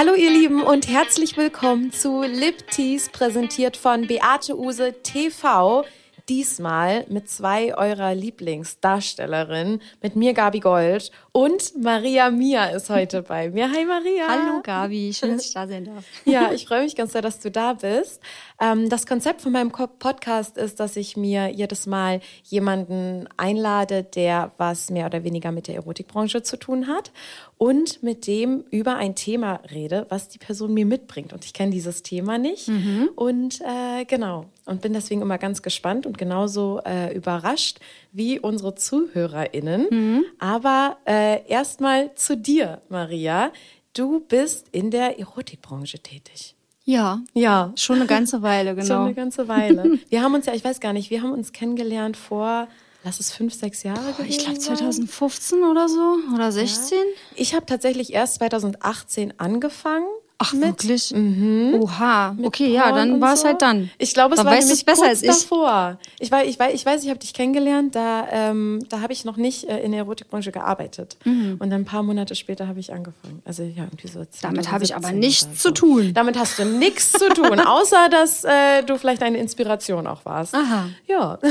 Hallo ihr Lieben und herzlich willkommen zu Lip Teas, präsentiert von Beate Use TV. Diesmal mit zwei eurer Lieblingsdarstellerinnen, mit mir Gabi Gold und Maria Mia ist heute bei mir. Hi Maria. Hallo Gabi, schön, dass ich da sein darf. Ja, ich freue mich ganz sehr, dass du da bist. Ähm, das Konzept von meinem Podcast ist, dass ich mir jedes Mal jemanden einlade, der was mehr oder weniger mit der Erotikbranche zu tun hat und mit dem über ein Thema rede, was die Person mir mitbringt. Und ich kenne dieses Thema nicht. Mhm. Und äh, genau, und bin deswegen immer ganz gespannt und genauso äh, überrascht wie unsere ZuhörerInnen. Mhm. Aber äh, erstmal zu dir, Maria. Du bist in der Erotikbranche tätig. Ja, ja, schon eine ganze Weile, genau. Schon eine ganze Weile. Wir haben uns ja, ich weiß gar nicht, wir haben uns kennengelernt vor lass es fünf, sechs Jahre Boah, Ich glaube 2015 oder so oder 16. Ja. Ich habe tatsächlich erst 2018 angefangen Ach, mit, wirklich? Mhm. Oha. Okay, ja, dann war es so. halt dann. Ich glaube, es dann war nämlich besser als ich. davor. Ich weiß, ich weiß, ich, weiß, ich habe dich kennengelernt, da, ähm, da habe ich noch nicht äh, in der Erotikbranche gearbeitet. Mhm. Und dann ein paar Monate später habe ich angefangen. Also ja, irgendwie so. Damit habe ich aber nichts so. zu tun. Damit hast du nichts zu tun, außer dass äh, du vielleicht eine Inspiration auch warst. Aha. Ja.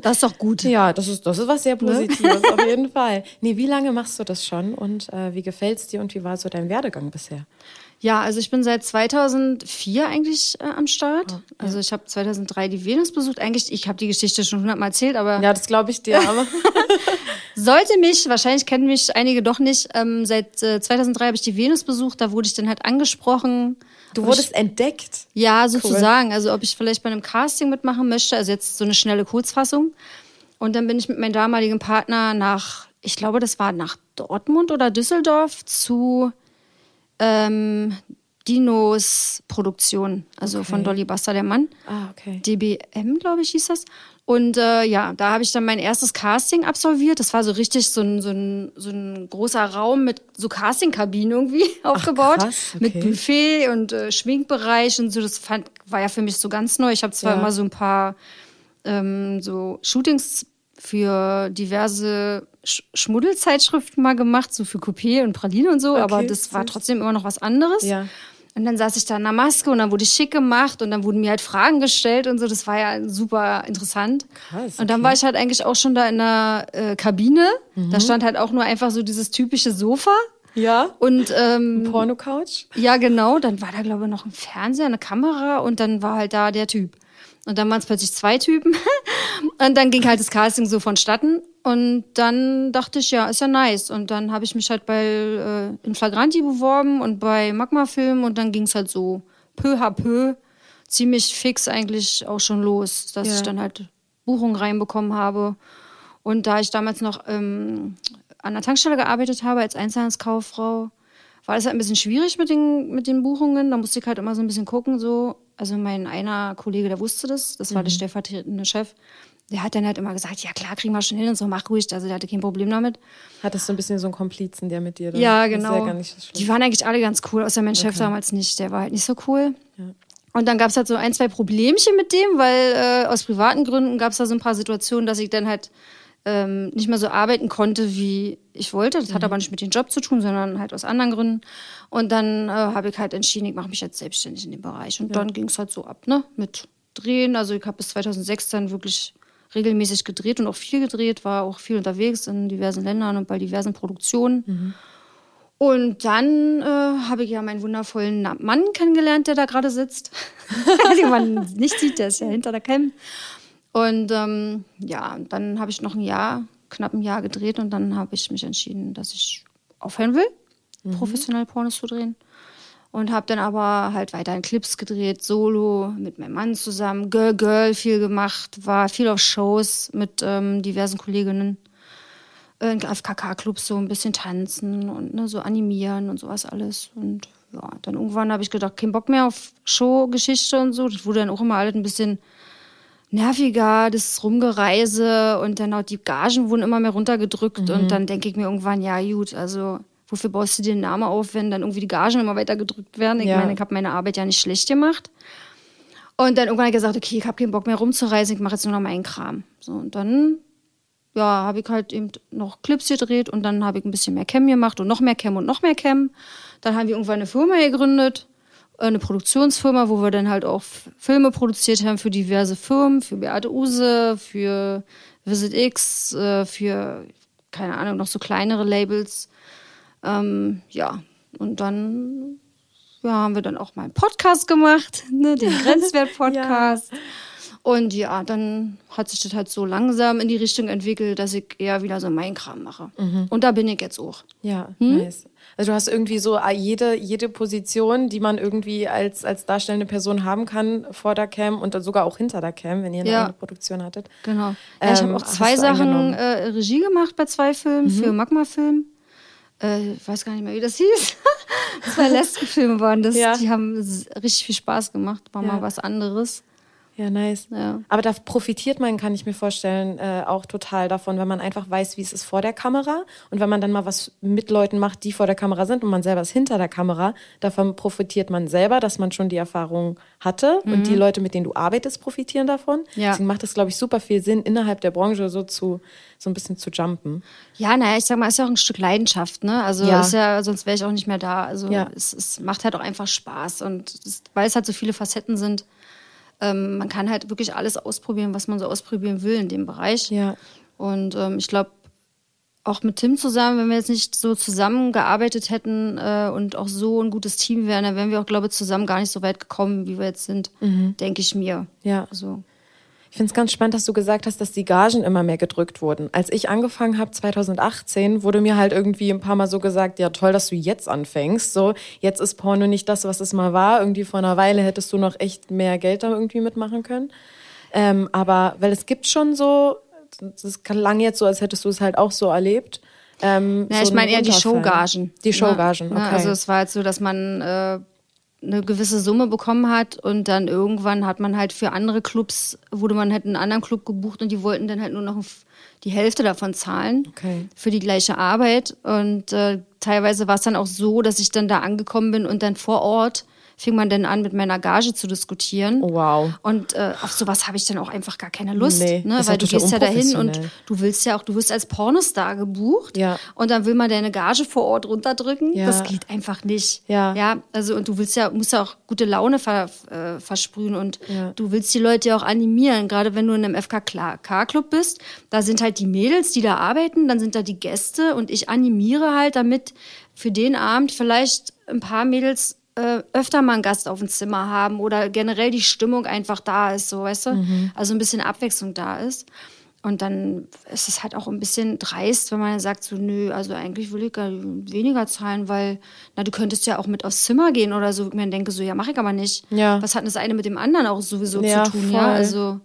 Das ist doch gut. Ja, das ist, das ist was sehr ne? Positives, auf jeden Fall. Nee, wie lange machst du das schon und äh, wie gefällt es dir und wie war so dein Werdegang bisher? Ja, also ich bin seit 2004 eigentlich äh, am Start. Oh, ja. Also ich habe 2003 die Venus besucht. Eigentlich, ich habe die Geschichte schon hundertmal erzählt, aber... Ja, das glaube ich dir, aber... Sollte mich, wahrscheinlich kennen mich einige doch nicht, ähm, seit äh, 2003 habe ich die Venus besucht. Da wurde ich dann halt angesprochen. Du wurdest ich, entdeckt? Ja, sozusagen. Cool. Also ob ich vielleicht bei einem Casting mitmachen möchte. Also jetzt so eine schnelle Kurzfassung. Und dann bin ich mit meinem damaligen Partner nach, ich glaube, das war nach Dortmund oder Düsseldorf zu ähm, Dinos Produktion, also okay. von Dolly Buster, der Mann. Ah, okay. DBM, glaube ich, hieß das. Und äh, ja, da habe ich dann mein erstes Casting absolviert. Das war so richtig so ein, so ein, so ein großer Raum mit so Castingkabinen irgendwie aufgebaut. Ach, krass, okay. Mit Buffet und äh, Schminkbereich und so. Das fand, war ja für mich so ganz neu. Ich habe zwar ja. immer so ein paar ähm, so Shootings für diverse Sch Schmuddelzeitschriften mal gemacht, so für Coupé und Praline und so, okay, aber das war trotzdem immer noch was anderes. Ja. Und dann saß ich da in der Maske und dann wurde ich schick gemacht und dann wurden mir halt Fragen gestellt und so. Das war ja super interessant. Krass, okay. Und dann war ich halt eigentlich auch schon da in der äh, Kabine. Mhm. Da stand halt auch nur einfach so dieses typische Sofa. Ja. Und ähm, Porno-Couch? Ja, genau. Dann war da, glaube ich, noch ein Fernseher, eine Kamera und dann war halt da der Typ. Und dann waren es plötzlich zwei Typen. und dann ging halt das Casting so vonstatten. Und dann dachte ich, ja, ist ja nice. Und dann habe ich mich halt bei äh, in Flagranti beworben und bei Magma Film und dann ging es halt so peu à peu ziemlich fix eigentlich auch schon los, dass ja. ich dann halt Buchungen reinbekommen habe. Und da ich damals noch ähm, an der Tankstelle gearbeitet habe als Einzelhandelskauffrau, war das halt ein bisschen schwierig mit den, mit den Buchungen. Da musste ich halt immer so ein bisschen gucken, so, also mein einer Kollege, der wusste das, das war mhm. der stellvertretende Chef. Der hat dann halt immer gesagt, ja klar, kriegen wir schon hin und so, mach ruhig. Also der hatte kein Problem damit. Hattest du ein bisschen so einen Komplizen, der mit dir da Ja, genau. Ja die waren eigentlich alle ganz cool, außer mein okay. Chef damals nicht. Der war halt nicht so cool. Ja. Und dann gab es halt so ein, zwei Problemchen mit dem, weil äh, aus privaten Gründen gab es da so ein paar Situationen, dass ich dann halt ähm, nicht mehr so arbeiten konnte, wie ich wollte. Das mhm. hat aber nicht mit dem Job zu tun, sondern halt aus anderen Gründen. Und dann äh, habe ich halt entschieden, ich mache mich jetzt selbstständig in dem Bereich. Und ja. dann ging es halt so ab, ne? Mit Drehen. Also ich habe bis 2006 dann wirklich regelmäßig gedreht und auch viel gedreht, war auch viel unterwegs in diversen Ländern und bei diversen Produktionen. Mhm. Und dann äh, habe ich ja meinen wundervollen Mann kennengelernt, der da gerade sitzt. Den man nicht sieht, der ist ja hinter der Cam. Und ähm, ja, dann habe ich noch ein Jahr, knapp ein Jahr gedreht und dann habe ich mich entschieden, dass ich aufhören will, mhm. professionell Pornos zu drehen. Und habe dann aber halt weiterhin Clips gedreht, solo, mit meinem Mann zusammen, Girl Girl viel gemacht, war viel auf Shows mit ähm, diversen Kolleginnen. In FKK-Clubs so ein bisschen tanzen und ne, so animieren und sowas alles. Und ja, dann irgendwann habe ich gedacht, kein Bock mehr auf Showgeschichte und so. Das wurde dann auch immer alles ein bisschen nerviger, das Rumgereise und dann auch die Gagen wurden immer mehr runtergedrückt mhm. und dann denke ich mir irgendwann, ja gut, also wofür baust du dir den Namen auf, wenn dann irgendwie die Gagen immer weiter gedrückt werden? Ich ja. meine, ich habe meine Arbeit ja nicht schlecht gemacht. Und dann irgendwann habe ich gesagt, okay, ich habe keinen Bock mehr rumzureisen, ich mache jetzt nur noch meinen Kram. So, und dann ja, habe ich halt eben noch Clips gedreht und dann habe ich ein bisschen mehr Cam gemacht und noch mehr Cam und noch mehr Cam. Dann haben wir irgendwann eine Firma gegründet, eine Produktionsfirma, wo wir dann halt auch Filme produziert haben für diverse Firmen, für Beate Use, für Visit X, äh, für, keine Ahnung, noch so kleinere Labels. Ähm, ja, und dann ja, haben wir dann auch mal einen Podcast gemacht, ne, den Grenzwert-Podcast. ja. Und ja, dann hat sich das halt so langsam in die Richtung entwickelt, dass ich eher wieder so meinen Kram mache. Mhm. Und da bin ich jetzt auch. Ja, hm? nice. Also du hast irgendwie so ah, jede, jede Position, die man irgendwie als, als darstellende Person haben kann vor der Cam und sogar auch hinter der Cam, wenn ihr eine ja. eigene Produktion hattet. Genau. Ja, ähm, ich habe auch zwei Sachen äh, Regie gemacht bei zwei Filmen, mhm. für Magma-Film. Äh, ich weiß gar nicht mehr, wie das hieß. zwei Lesbenfilme waren das. Ja. Die haben richtig viel Spaß gemacht. War mal was anderes. Ja, nice. Ja. Aber da profitiert man, kann ich mir vorstellen, äh, auch total davon, wenn man einfach weiß, wie es ist vor der Kamera und wenn man dann mal was mit Leuten macht, die vor der Kamera sind und man selber ist hinter der Kamera, davon profitiert man selber, dass man schon die Erfahrung hatte mhm. und die Leute, mit denen du arbeitest, profitieren davon. Ja. Deswegen macht es, glaube ich, super viel Sinn, innerhalb der Branche so zu so ein bisschen zu jumpen. Ja, naja, ich sag mal, ist ja auch ein Stück Leidenschaft, ne? Also ja. ist ja, sonst wäre ich auch nicht mehr da. Also ja. es, es macht halt auch einfach Spaß und es, weil es halt so viele Facetten sind ähm, man kann halt wirklich alles ausprobieren, was man so ausprobieren will in dem Bereich. Ja. Und ähm, ich glaube, auch mit Tim zusammen, wenn wir jetzt nicht so zusammengearbeitet hätten äh, und auch so ein gutes Team wären, dann wären wir auch, glaube ich, zusammen gar nicht so weit gekommen, wie wir jetzt sind, mhm. denke ich mir. Ja. Also. Ich finde es ganz spannend, dass du gesagt hast, dass die Gagen immer mehr gedrückt wurden. Als ich angefangen habe 2018, wurde mir halt irgendwie ein paar Mal so gesagt, ja toll, dass du jetzt anfängst. So, jetzt ist Porno nicht das, was es mal war. Irgendwie vor einer Weile hättest du noch echt mehr Geld da irgendwie mitmachen können. Ähm, aber weil es gibt schon so, das klang jetzt so, als hättest du es halt auch so erlebt. Ähm, ja, so ich meine eher die Showgagen. Die Showgagen, okay. also es war halt so, dass man äh, eine gewisse Summe bekommen hat und dann irgendwann hat man halt für andere Clubs, wurde man halt einen anderen Club gebucht und die wollten dann halt nur noch die Hälfte davon zahlen okay. für die gleiche Arbeit und äh, teilweise war es dann auch so, dass ich dann da angekommen bin und dann vor Ort fing man dann an, mit meiner Gage zu diskutieren. Oh, wow. Und äh, auf sowas habe ich dann auch einfach gar keine Lust. Nee, ne? Weil du gehst ja dahin und du willst ja auch, du wirst als Pornostar gebucht ja. und dann will man deine Gage vor Ort runterdrücken. Ja. Das geht einfach nicht. Ja. ja. Also und du willst ja, musst ja auch gute Laune ver, äh, versprühen und ja. du willst die Leute ja auch animieren, gerade wenn du in einem FKK-Club bist. Da sind halt die Mädels, die da arbeiten, dann sind da die Gäste und ich animiere halt, damit für den Abend vielleicht ein paar Mädels äh, öfter mal einen Gast auf dem Zimmer haben oder generell die Stimmung einfach da ist, so weißt du? Mhm. Also ein bisschen Abwechslung da ist. Und dann ist es halt auch ein bisschen dreist, wenn man sagt so, nö, also eigentlich will ich gar weniger zahlen, weil, na, du könntest ja auch mit aufs Zimmer gehen oder so. Ich mir denke so, ja, mache ich aber nicht. Ja. Was hat das eine mit dem anderen auch sowieso ja, zu tun, voll. ja? Also,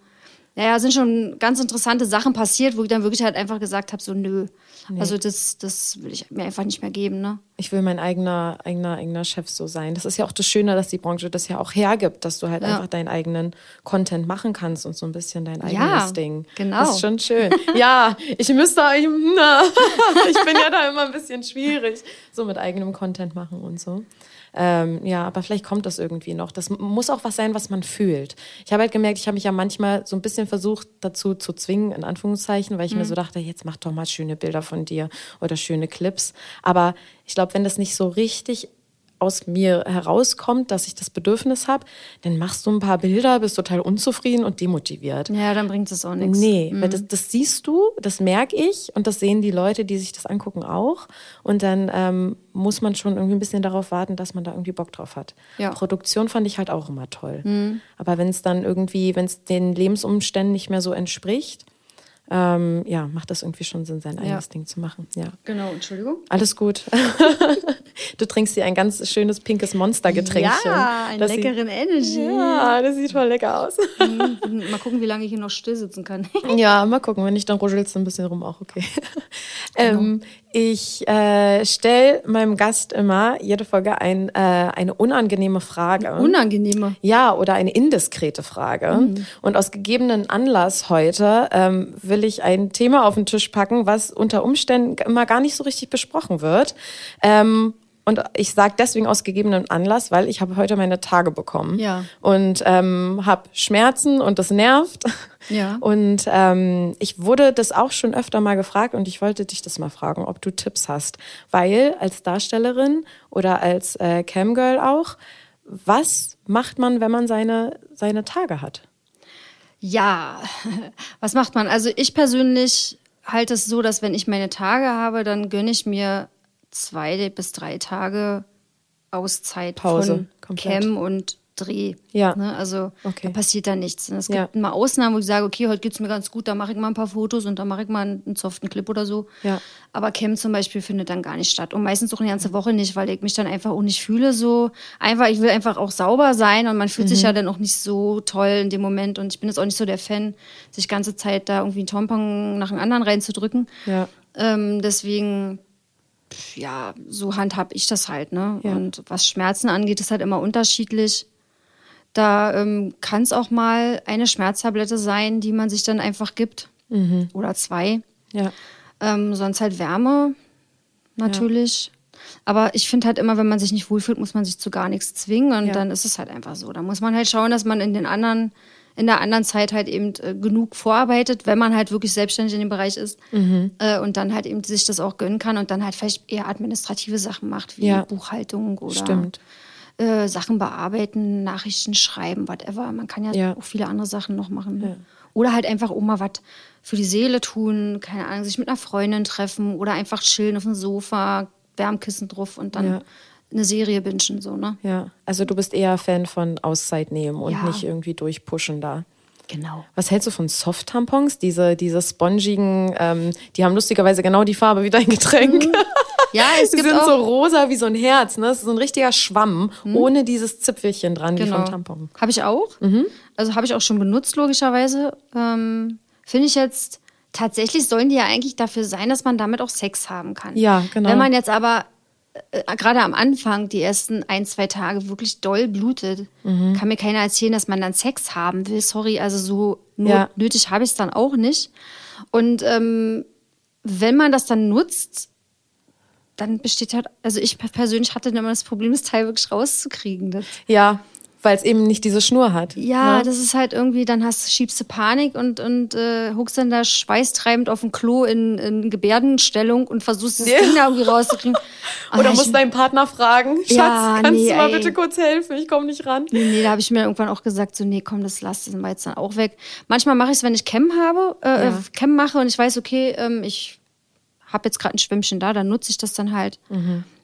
naja, sind schon ganz interessante Sachen passiert, wo ich dann wirklich halt einfach gesagt habe, so, nö. Nee. Also das, das will ich mir einfach nicht mehr geben, ne? Ich will mein eigener, eigener, eigener Chef so sein. Das ist ja auch das Schöne, dass die Branche das ja auch hergibt, dass du halt ja. einfach deinen eigenen Content machen kannst und so ein bisschen dein eigenes ja, Ding. Genau. Das ist schon schön. ja, ich müsste, ich, ich bin ja da immer ein bisschen schwierig, so mit eigenem Content machen und so. Ähm, ja, aber vielleicht kommt das irgendwie noch. Das muss auch was sein, was man fühlt. Ich habe halt gemerkt, ich habe mich ja manchmal so ein bisschen versucht, dazu zu zwingen, in Anführungszeichen, weil ich mhm. mir so dachte, jetzt mach doch mal schöne Bilder von dir oder schöne Clips. Aber ich glaube, wenn das nicht so richtig aus mir herauskommt, dass ich das Bedürfnis habe, dann machst du ein paar Bilder, bist total unzufrieden und demotiviert. Ja, dann bringt es auch nichts. Nee, mhm. weil das, das, siehst du, das merke ich und das sehen die Leute, die sich das angucken, auch. Und dann ähm, muss man schon irgendwie ein bisschen darauf warten, dass man da irgendwie Bock drauf hat. Ja. Produktion fand ich halt auch immer toll. Mhm. Aber wenn es dann irgendwie, wenn es den Lebensumständen nicht mehr so entspricht, ähm, ja, macht das irgendwie schon Sinn, sein eigenes ja. Ding zu machen. Ja. Genau, Entschuldigung. Alles gut. du trinkst hier ein ganz schönes pinkes Monstergetränkchen. Ja, einen leckeren sieht, Energy. Ja, das sieht voll lecker aus. Mhm, mal gucken, wie lange ich hier noch still sitzen kann. ja, mal gucken. Wenn nicht, dann ruschelst du ein bisschen rum, auch okay. Genau. Ähm, ich äh, stelle meinem Gast immer jede Folge ein, äh, eine unangenehme Frage. Eine unangenehme? Ja, oder eine indiskrete Frage. Mhm. Und aus gegebenen Anlass heute ähm, will ich ein Thema auf den Tisch packen, was unter Umständen immer gar nicht so richtig besprochen wird. Ähm, und ich sage deswegen aus gegebenem Anlass, weil ich habe heute meine Tage bekommen Ja. und ähm, habe Schmerzen und das nervt. Ja. Und ähm, ich wurde das auch schon öfter mal gefragt und ich wollte dich das mal fragen, ob du Tipps hast. Weil als Darstellerin oder als äh, Camgirl auch, was macht man, wenn man seine, seine Tage hat? Ja, was macht man? Also ich persönlich halte es so, dass wenn ich meine Tage habe, dann gönne ich mir zwei bis drei Tage Auszeit Pause, von komplett. Cam und Dreh. Ja. Ne? Also Okay. da passiert da nichts. Es Ja. gibt mal Ausnahmen, wo ich sage, okay, heute geht's mir ganz gut, da mache ich mal ein paar Fotos und dann mache ich mal einen, einen soften Clip oder so. Ja. Aber Cam zum Beispiel findet dann gar nicht statt. Und meistens auch eine ganze Woche nicht, weil ich mich dann einfach auch nicht fühle so. Einfach, ich will einfach auch sauber sein und man fühlt Mhm. sich ja dann auch nicht so toll in dem Moment. Und ich bin jetzt auch nicht so der Fan, sich ganze Zeit da irgendwie einen Tampon nach dem anderen reinzudrücken. Ja. Ähm, deswegen, ja, so handhab ich das halt, ne? Ja. Und was Schmerzen angeht, ist halt immer unterschiedlich. Da ähm, kann es auch mal eine Schmerztablette sein, die man sich dann einfach gibt. Mhm. Oder zwei. Ja. Ähm, sonst halt Wärme, natürlich. Aber ich finde halt immer, wenn man sich nicht wohlfühlt, muss man sich zu gar nichts zwingen. Und Ja. dann ist es halt einfach so. Da muss man halt schauen, dass man in den anderen, in der anderen Zeit halt eben äh, genug vorarbeitet, wenn man halt wirklich selbstständig in dem Bereich ist. Mhm. Äh, und dann halt eben sich das auch gönnen kann und dann halt vielleicht eher administrative Sachen macht, wie Ja. Buchhaltung oder Stimmt. äh, Sachen bearbeiten, Nachrichten schreiben, whatever. Man kann ja, Ja. auch viele andere Sachen noch machen. Ne? Oder halt einfach auch mal was für die Seele tun, keine Ahnung, sich mit einer Freundin treffen oder einfach chillen auf dem Sofa, Wärmkissen drauf und dann Ja. Eine Serie bingen, so, ne? Ja. Also du bist eher Fan von Auszeit nehmen und Ja. nicht irgendwie durchpushen da. Genau. Was hältst du von Soft-Tampons? Diese, diese spongigen, ähm, die haben lustigerweise genau die Farbe wie dein Getränk. Ja, es Die gibt sind so rosa wie so ein Herz, ne? Das ist so ein richtiger Schwamm, ohne dieses Zipfelchen dran, wie genau. vom Tampon. Habe ich auch. Also habe ich auch schon benutzt, logischerweise. Ähm, Finde ich jetzt, tatsächlich sollen die ja eigentlich dafür sein, dass man damit auch Sex haben kann. Ja, genau. Wenn man jetzt aber äh, gerade am Anfang, die ersten ein, zwei Tage wirklich doll blutet, Mhm. kann mir keiner erzählen, dass man dann Sex haben will. Sorry, also so Ja. nötig habe ich es dann auch nicht. Und ähm, wenn man das dann nutzt, dann besteht halt, also ich persönlich hatte immer das Problem, das Teil wirklich rauszukriegen. Das, Ja, weil es eben nicht diese Schnur hat. ja, ne? das ist halt irgendwie, dann hast, schiebst du Panik und, und äh, huckst dann da schweißtreibend auf dem Klo in, in Gebärdenstellung und versuchst das Ja. Ding da irgendwie rauszukriegen. Oder Aber musst deinen Partner fragen, Schatz, Ja, kannst nee, du mal ey. bitte kurz helfen? Ich komme nicht ran. Nee, nee, da habe ich mir irgendwann auch gesagt, so, nee, komm, das lass, wir jetzt dann auch weg. Manchmal mache ich es, wenn ich Cam habe, äh, Ja. Cam mache und ich weiß, okay, ähm, ich habe jetzt gerade ein Schwimmchen da, dann nutze ich das dann halt.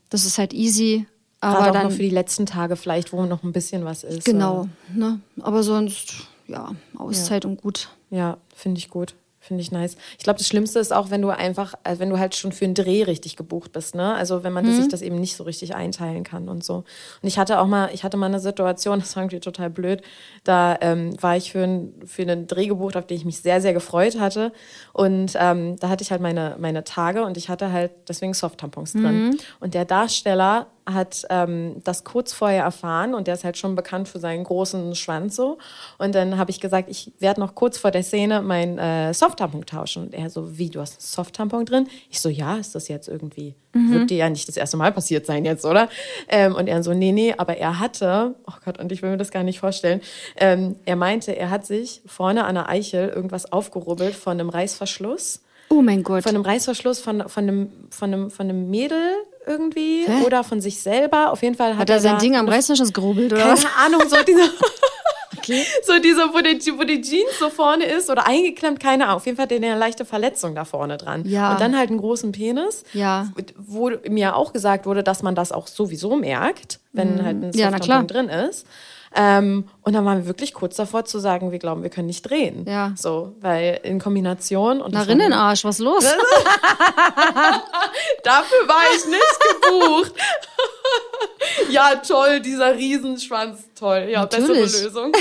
Das ist halt easy. Aber Gerade auch dann, noch für die letzten Tage vielleicht, wo noch ein bisschen was ist. genau, ne? Aber sonst, ja, Auszeit und gut. Ja, finde ich gut. Finde ich nice. Ich glaube, das Schlimmste ist auch, wenn du einfach, äh, wenn du halt schon für einen Dreh richtig gebucht bist, ne? Also wenn man Mhm. sich das eben nicht so richtig einteilen kann und so. Und ich hatte auch mal, ich hatte mal eine Situation, das war irgendwie total blöd. Da ähm, war ich für, ein, für einen Dreh gebucht, auf den ich mich sehr, sehr gefreut hatte. Und ähm, da hatte ich halt meine, meine Tage und ich hatte halt deswegen Soft-Tampons drin. Mhm. Und der Darsteller hat ähm, das kurz vorher erfahren und der ist halt schon bekannt für seinen großen Schwanz so. Und dann habe ich gesagt, ich werde noch kurz vor der Szene mein äh, Soft-Tampon tauschen. Und er so, wie, du hast einen Soft-Tampon drin? Ich so, ja, ist das jetzt irgendwie, wird dir ja nicht das erste Mal passiert sein jetzt, oder? Ähm, und er so, nee, nee, aber er hatte, oh Gott, und ich will mir das gar nicht vorstellen, ähm, er meinte, er hat sich vorne an der Eichel irgendwas aufgerubbelt von einem Reißverschluss Oh mein Gott. von einem Reißverschluss von, von, einem, von, einem, von einem Mädel irgendwie Hä? oder von sich selber. Auf jeden Fall hat, Hat er sein da Ding am Reißverschluss gerubbelt, oder was? Keine Ahnung, so dieser, so dieser, wo die, wo die Jeans so vorne ist oder eingeklemmt, keine Ahnung. Auf jeden Fall hat er eine leichte Verletzung da vorne dran. Ja. Und dann halt einen großen Penis. Ja. Wo mir auch gesagt wurde, dass man das auch sowieso merkt, wenn halt ein Mhm. Ja, drin ist. Ähm, und dann waren wir wirklich kurz davor zu sagen, wir glauben, wir können nicht drehen. Ja. So, weil in Kombination und Na, Rinnenarsch, was los? Dafür war ich nicht gebucht. ja, toll, dieser Riesenschwanz, toll. Ja, Natürlich. bessere Lösung.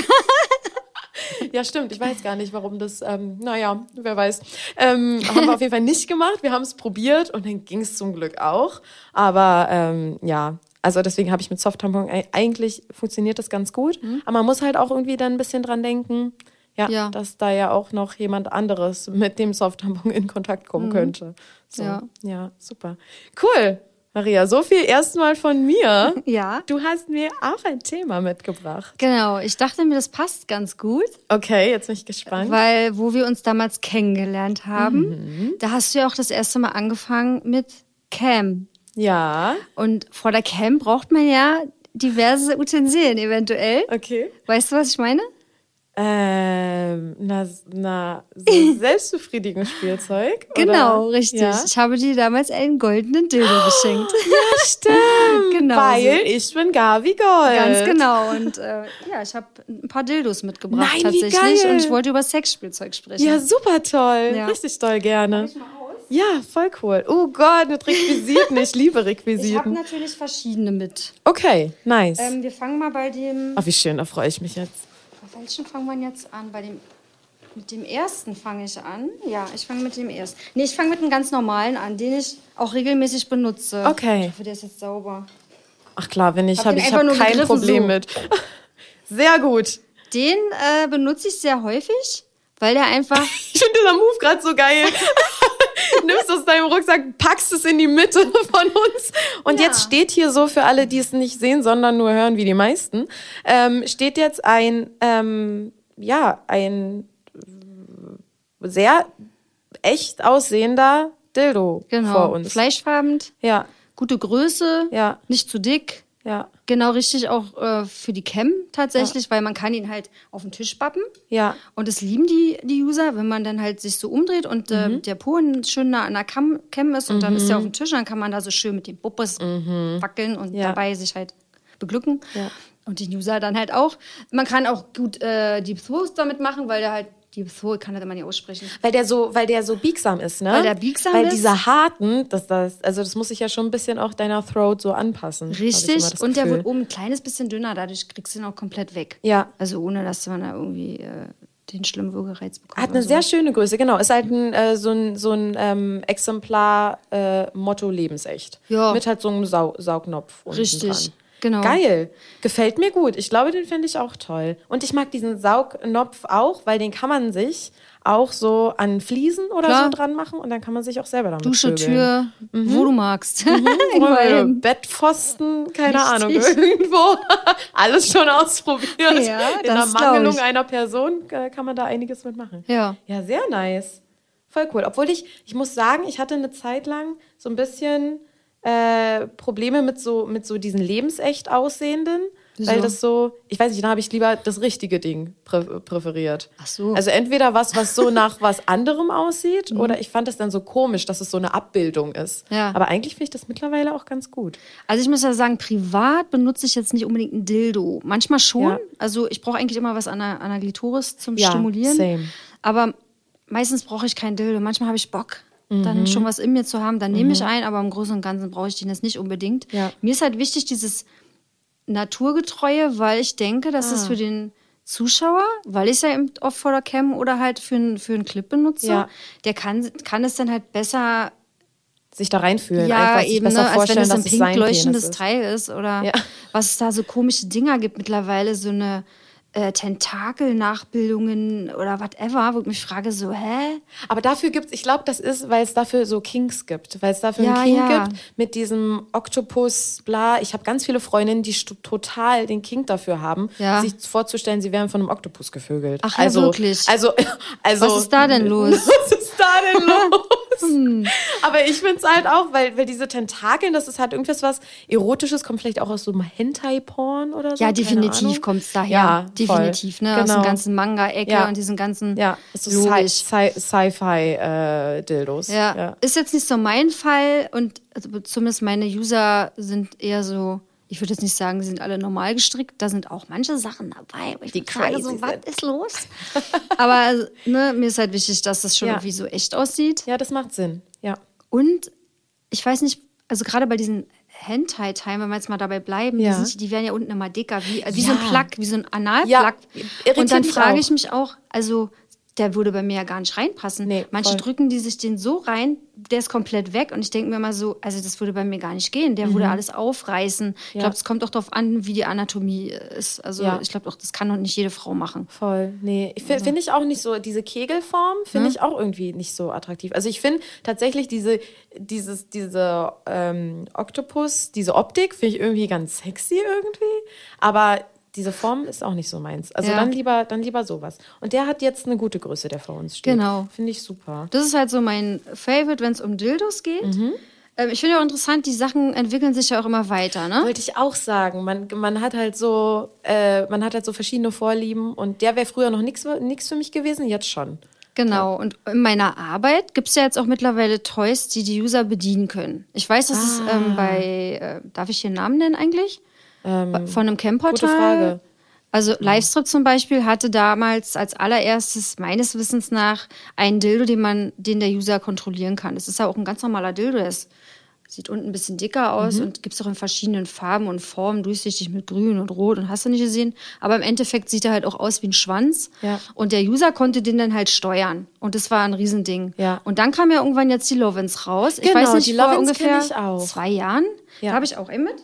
Ja, stimmt. Ich weiß gar nicht, warum das, ähm, naja, wer weiß. Ähm, haben wir auf jeden Fall nicht gemacht. Wir haben es probiert und dann ging es zum Glück auch. Aber ähm, ja, also deswegen habe ich mit Soft-Tampon, e- eigentlich funktioniert das ganz gut. Aber man muss halt auch irgendwie dann ein bisschen dran denken, ja, Ja. dass da ja auch noch jemand anderes mit dem Soft-Tampon in Kontakt kommen könnte. So, Ja. ja, super. Cool. Maria, so viel erstmal von mir. Ja. Du hast mir auch ein Thema mitgebracht. Genau, ich dachte mir, das passt ganz gut. Okay, jetzt bin ich gespannt. Weil, wo wir uns damals kennengelernt haben, mhm. da hast du ja auch das erste Mal angefangen mit Cam. Ja. Und vor der Cam braucht man ja diverse Utensilien eventuell. Okay. Weißt du, was ich meine? Ähm, na, na, so selbstbefriedigendes Spielzeug. Genau, oder? richtig. Ja? Ich habe dir damals einen goldenen Dildo geschenkt. Ja, stimmt. genau. Weil so. ich bin Gavi Gold. Ganz genau. Und äh, ja, ich habe ein paar Dildos mitgebracht Nein, tatsächlich. Wie geil. Und ich wollte über Sexspielzeug sprechen. Ja, super toll. Ja. Richtig toll, gerne. Ja, voll cool. Oh Gott, mit Requisiten. Ich liebe Requisiten. Ich habe natürlich verschiedene mit. Okay, nice. Ähm, wir fangen mal bei dem. Ach, wie schön, da freue ich mich jetzt. Bei welchen fangen wir jetzt an? Bei dem, mit dem ersten fange ich an. Ja, ich fange mit dem ersten. Nee, ich fange mit einem ganz normalen an, den ich auch regelmäßig benutze. Okay. Ich hoffe, der ist jetzt sauber. Ach klar, wenn ich habe, hab ich habe kein Problem so. mit. Sehr gut. Den äh, benutze ich sehr häufig, weil der einfach. ich finde dieser Move gerade so geil. Nimmst aus deinem Rucksack, packst es in die Mitte von uns. Und ja. jetzt steht hier so für alle, die es nicht sehen, sondern nur hören wie die meisten, ähm, steht jetzt ein, ähm, ja, ein sehr echt aussehender Dildo genau. vor uns. Fleischfarben. Ja. Gute Größe. Ja. Nicht zu dick. Ja. Genau richtig auch äh, für die Cam tatsächlich, ja. weil man kann ihn halt auf den Tisch bappen. Ja. Und das lieben die, die User, wenn man dann halt sich so umdreht und äh, mhm. der Po schön nah an der Cam, Cam ist und mhm. dann ist er auf dem Tisch, dann kann man da so schön mit dem Bubbes mhm. wackeln und ja. dabei sich halt beglücken. Ja. Und die User dann halt auch. Man kann auch gut äh, Deep Throws damit machen, weil der halt die so kann das immer nicht aussprechen. Weil der so, weil der so biegsam ist, ne? Weil der biegsam weil ist. Weil dieser harten, das, das, also das muss sich ja schon ein bisschen auch deiner Throat so anpassen. Richtig. Und der wird oben ein kleines bisschen dünner, dadurch kriegst du ihn auch komplett weg. Ja. Also ohne, dass man da irgendwie äh, den schlimmen Würgereiz bekommt. Hat eine so. sehr schöne Größe, genau. Ist halt ein, äh, so ein, so ein ähm, Exemplar äh, Motto lebensecht. Ja. Mit halt so einem Sau Saugnopf. Richtig. Dran. Genau. Geil. Gefällt mir gut. Ich glaube, den fände ich auch toll. Und ich mag diesen Saugnopf auch, weil den kann man sich auch so an Fliesen oder Klar. so dran machen und dann kann man sich auch selber damit Dusche. Tür, mhm. wo du magst. Mhm. Bettpfosten, keine Richtig. Ahnung, irgendwo. Alles schon ausprobiert. Ja, In der Mangelung einer Person äh, kann man da einiges mitmachen. Ja. Ja, sehr nice. Voll cool. Obwohl ich, ich muss sagen, ich hatte eine Zeit lang so ein bisschen äh, Probleme mit so, mit so diesen lebensecht aussehenden. Wieso? Weil das so, ich weiß nicht, dann habe ich lieber das richtige Ding prä präferiert. Ach so. Also entweder was, was so nach was anderem aussieht, mhm. oder ich fand das dann so komisch, dass es so eine Abbildung ist. Ja. Aber eigentlich finde ich das mittlerweile auch ganz gut. Also ich muss ja sagen, privat benutze ich jetzt nicht unbedingt ein Dildo. Manchmal schon. Ja. Also ich brauche eigentlich immer was an der, an der Glitoris zum ja, Stimulieren. Same. Aber meistens brauche ich kein Dildo. Manchmal habe ich Bock dann mhm. schon was in mir zu haben, dann nehme ich mhm. ein, aber im Großen und Ganzen brauche ich den jetzt nicht unbedingt. Ja. Mir ist halt wichtig, dieses Naturgetreue, weil ich denke, dass ah. es für den Zuschauer, weil ich es ja eben oft vor der Cam oder halt für, ein, für einen Clip benutze, ja. der kann, kann es dann halt besser sich da reinfühlen. Ja, einfach eben, besser ne? als wenn es ein pink leuchtendes. Teil ist oder ja. was es da so komische Dinger gibt mittlerweile, so eine äh, Tentakel-Nachbildungen oder whatever, wo ich mich frage, so, hä? Aber dafür gibt es, ich glaube, das ist, weil es dafür so Kinks gibt, weil es dafür ja, einen King ja. gibt mit diesem Oktopus, bla. Ich habe ganz viele Freundinnen, die total den Kink dafür haben, ja. sich vorzustellen, sie wären von einem Oktopus gevögelt. Ach also, ja, wirklich? Also, also, Was ist da denn los? Was ist da denn los? Hm. Aber ich finde es halt auch, weil, weil diese Tentakeln, das ist halt irgendwas, was Erotisches, kommt vielleicht auch aus so einem Hentai-Porn oder so. Ja, definitiv kommt es daher. Ja, definitiv, ne? Genau. Aus dem ganzen Manga-Ecke Ja. und diesen ganzen. Ja, so Logisch. Sci- Sci- Sci-Fi-Dildos. Ja. ja. Ist jetzt nicht so mein Fall und also zumindest meine User sind eher so. Ich würde jetzt nicht sagen, sie sind alle normal gestrickt. Da sind auch manche Sachen dabei. wo Ich Die frage so, was ist los? Aber ne, mir ist halt wichtig, dass das schon Ja. irgendwie so echt aussieht. Ja, das macht Sinn. Ja. Und ich weiß nicht, also gerade bei diesen Hentai-Teilen, wenn wir jetzt mal dabei bleiben, Ja. die, sind, die werden ja unten immer dicker, wie, wie Ja. so ein Plug, wie so ein Ja, Analplug. irritiert Und dann frage ich mich auch, also der würde bei mir ja gar nicht reinpassen. Nee, Manche voll. drücken die sich den so rein, der ist komplett weg. Und ich denke mir mal so, also das würde bei mir gar nicht gehen. Der würde alles aufreißen. Ich Mhm. Ja. glaube, es kommt auch darauf an, wie die Anatomie ist. Also Ja. ich glaube auch, das kann doch nicht jede Frau machen. Voll. Nee, ich Also fi- finde ich auch nicht so, diese Kegelform Hm? finde ich auch irgendwie nicht so attraktiv. Also ich finde tatsächlich diese, dieses, diese ähm, Oktopus, diese Optik finde ich irgendwie ganz sexy irgendwie. Aber diese Form ist auch nicht so meins. Also Ja. dann lieber, dann lieber sowas. Und der hat jetzt eine gute Größe, der vor uns steht. Genau. Finde ich super. Das ist halt so mein Favorite, wenn es um Dildos geht. Mhm. Ähm, ich finde auch interessant, die Sachen entwickeln sich ja auch immer weiter, ne? Wollte ich auch sagen. Man, man hat halt so, äh, man hat halt so verschiedene Vorlieben und der wäre früher noch nichts für mich gewesen, jetzt schon. Genau, und in meiner Arbeit gibt es ja jetzt auch mittlerweile Toys, die die User bedienen können. Ich weiß, dass es Ah. ähm, bei, äh, darf ich hier einen Namen nennen eigentlich? Von einem Camp-Portal. Ähm, gute Frage. Also Livestrip zum Beispiel hatte damals als allererstes meines Wissens nach einen Dildo, den man, den der User kontrollieren kann. Das ist ja auch ein ganz normaler Dildo. Der ist, sieht unten ein bisschen dicker aus Mhm. und gibt es auch in verschiedenen Farben und Formen, durchsichtig mit Grün und Rot und hast du nicht gesehen. Aber im Endeffekt sieht er halt auch aus wie ein Schwanz. Ja. Und der User konnte den dann halt steuern. Und das war ein Riesending. Ja. Und dann kam ja irgendwann jetzt die Lovins raus. ich Genau, weiß nicht, die vor Lovins ungefähr ich zwei Jahren. Ja. Da habe ich auch einen mit.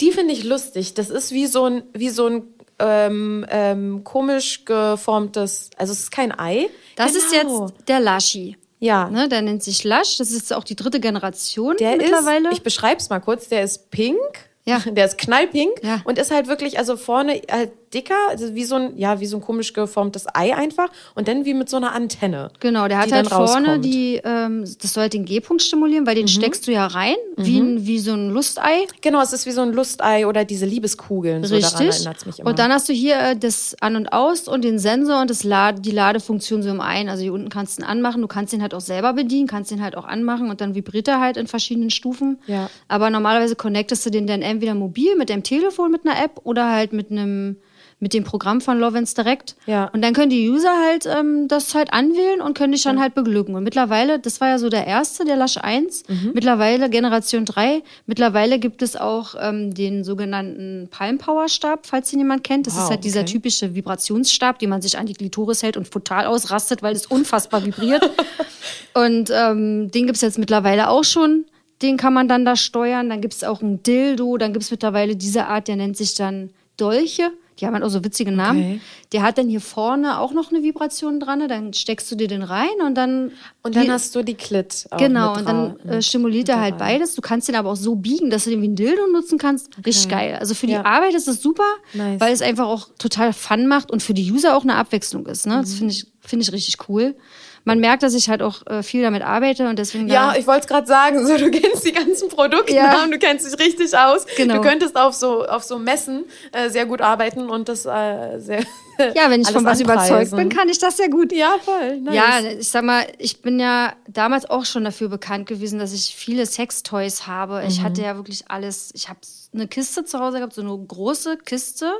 Die finde ich lustig. Das ist wie so ein, wie so ein ähm, ähm, komisch geformtes, also es ist kein Ei. Das ist Genau. jetzt der Lashi. Ja. Ne, der nennt sich Lush. Das ist jetzt auch die dritte Generation Der mittlerweile. ist, ich beschreibe es mal kurz, der ist pink. Ja. Der ist knallpink Ja. und ist halt wirklich, also vorne halt dicker, also wie so ein, ja, wie so ein komisch geformtes Ei einfach und dann wie mit so einer Antenne. genau, der hat halt vorne rauskommt. Mhm. die, ähm, das soll halt den G-Punkt stimulieren, weil den steckst du ja rein, wie, ein, wie so ein Lustei. Genau, es ist wie so ein Lustei oder diese Liebeskugeln. So daran Richtig. erinnert es mich immer. Und dann hast du hier äh, das An und Aus und den Sensor und das Lade, die Ladefunktion so im einen. Also hier unten kannst du ihn anmachen, du kannst ihn halt auch selber bedienen, kannst ihn halt auch anmachen und dann vibriert er halt in verschiedenen Stufen. Ja. Aber normalerweise connectest du den dann entweder mobil mit deinem Telefon mit einer App oder halt mit einem mit dem Programm von Lovens direkt. Ja. Und dann können die User halt ähm, das halt anwählen und können dich dann halt beglücken. Und mittlerweile, das war ja so der erste, der Lash 1, Mhm. mittlerweile Generation 3, mittlerweile gibt es auch ähm, den sogenannten Palm Power Stab, falls ihn jemand kennt. Das Wow, ist halt dieser okay. typische Vibrationsstab, den man sich an die Klitoris hält und total ausrastet, weil es unfassbar vibriert. und ähm, den gibt's jetzt mittlerweile auch schon. Den kann man dann da steuern. Dann gibt's auch ein Dildo. Dann gibt's mittlerweile diese Art, der nennt sich dann Dolche. Die haben halt auch so witzige Namen. Okay. Der hat dann hier vorne auch noch eine Vibration dran. ne? Dann steckst du dir den rein und dann. und dann die- hast du die Klit. Genau, und dann äh, stimuliert er halt beides. Du kannst den aber auch so biegen, dass du den wie ein Dildo nutzen kannst. Richtig geil. Also für die Ja. Arbeit ist es super, Nice. weil es einfach auch total Fun macht und für die User auch eine Abwechslung ist. Ne? Mhm. Das finde ich, finde ich richtig cool. Man merkt, dass ich halt auch äh, viel damit arbeite und deswegen. Ja, ich wollte es gerade sagen, so, du kennst die ganzen Produktnamen, du kennst dich richtig aus. Genau. Du könntest auf so, auf so Messen äh, sehr gut arbeiten und das äh, sehr. ja, wenn ich von was überzeugt anpreisen. bin, kann ich das sehr gut. Ja, voll. Nice. Ja, ich sag mal, ich bin ja damals auch schon dafür bekannt gewesen, dass ich viele Sextoys habe. Mhm. Ich hatte ja wirklich alles. Ich habe eine Kiste zu Hause gehabt, so eine große Kiste,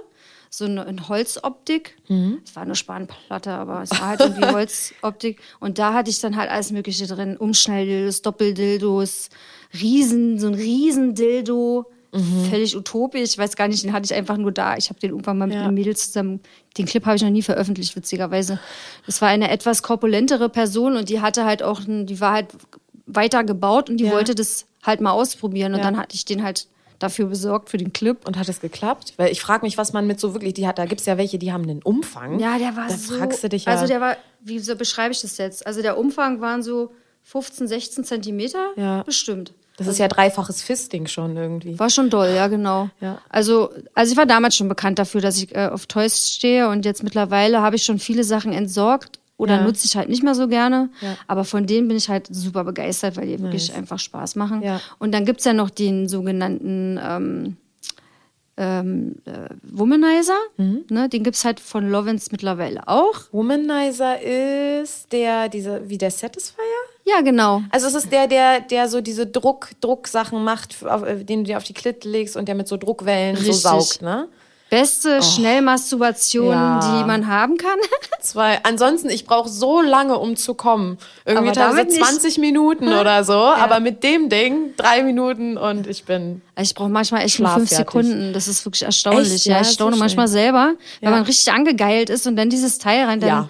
so eine in Holzoptik. Mhm. Es war eine Spanplatte, aber es war halt irgendwie Holzoptik. Und da hatte ich dann halt alles Mögliche drin: Umschnelldildos, Doppeldildos, Riesen, so ein Riesendildo. Mhm. Völlig utopisch. Ich weiß gar nicht, den hatte ich einfach nur da. Ich habe den irgendwann mal mit Ja. einem Mädel zusammen. Den Clip habe ich noch nie veröffentlicht, witzigerweise. Das war eine etwas korpulentere Person und die hatte halt auch, die war halt weiter gebaut und die Ja. wollte das halt mal ausprobieren. Und Ja. dann hatte ich den halt dafür besorgt für den Clip. Und hat es geklappt? Weil ich frage mich, was man mit so wirklich, die hat, da gibt es ja welche, die haben einen Umfang. Ja, der war da so. fragst du dich ja. Also der war, wie so beschreibe ich das jetzt? Also der Umfang waren so 15, 16 Zentimeter. Ja. Bestimmt. das ist ja dreifaches Fisting schon irgendwie. War schon doll, ja, genau. Ja. Also, also ich war damals schon bekannt dafür, dass ich äh, auf Toys stehe und jetzt mittlerweile habe ich schon viele Sachen entsorgt oder Ja. nutze ich halt nicht mehr so gerne. Ja. Aber von denen bin ich halt super begeistert, weil die wirklich einfach Spaß machen. Ja. Und dann gibt's ja noch den sogenannten ähm, ähm, äh, Womanizer. Mhm. Ne? Den gibt's halt von Lovins mittlerweile auch. Womanizer ist der, diese, wie der Satisfier? Ja, genau. Also es ist der, der, der so diese Druck, Drucksachen macht, auf, äh, den du dir auf die Klit legst und der mit so Druckwellen Richtig. so saugt, ne? Beste Schnellmasturbation, Oh. Ja. die man haben kann. Zwei. Ansonsten, ich brauche so lange, um zu kommen. Irgendwie teilweise damit nicht. 20 Minuten oder so. Aber mit dem Ding drei Minuten und ich bin. Ich brauche manchmal echt nur fünf. Sekunden. Das ist wirklich erstaunlich. Echt? Ja, Ja, ich so staune schnell. manchmal selber, wenn Ja. man richtig angegeilt ist und dann dieses Teil rein, dann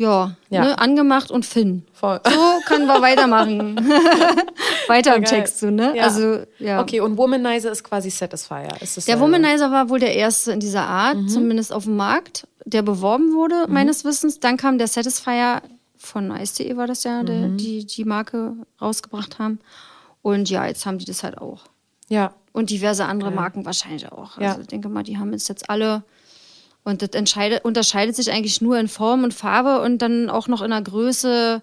Ja. Ja. Ne, angemacht und Finn. Voll. So können wir weitermachen. Weiter im. Text, so, ne? Ja. Also, ja. Okay, und Womanizer ist quasi Satisfier. Ist das Der äh, Womanizer war wohl der erste in dieser Art, Mhm. zumindest auf dem Markt, der beworben wurde, meines Wissens. Dann kam der Satisfier von Ice.de, war das ja, Mhm. der, die die Marke rausgebracht haben. Und ja, jetzt haben die das halt auch. Ja. Und diverse andere Marken wahrscheinlich auch. Also ich denke mal, die haben es jetzt alle. Und das unterscheidet sich eigentlich nur in Form und Farbe und dann auch noch in der Größe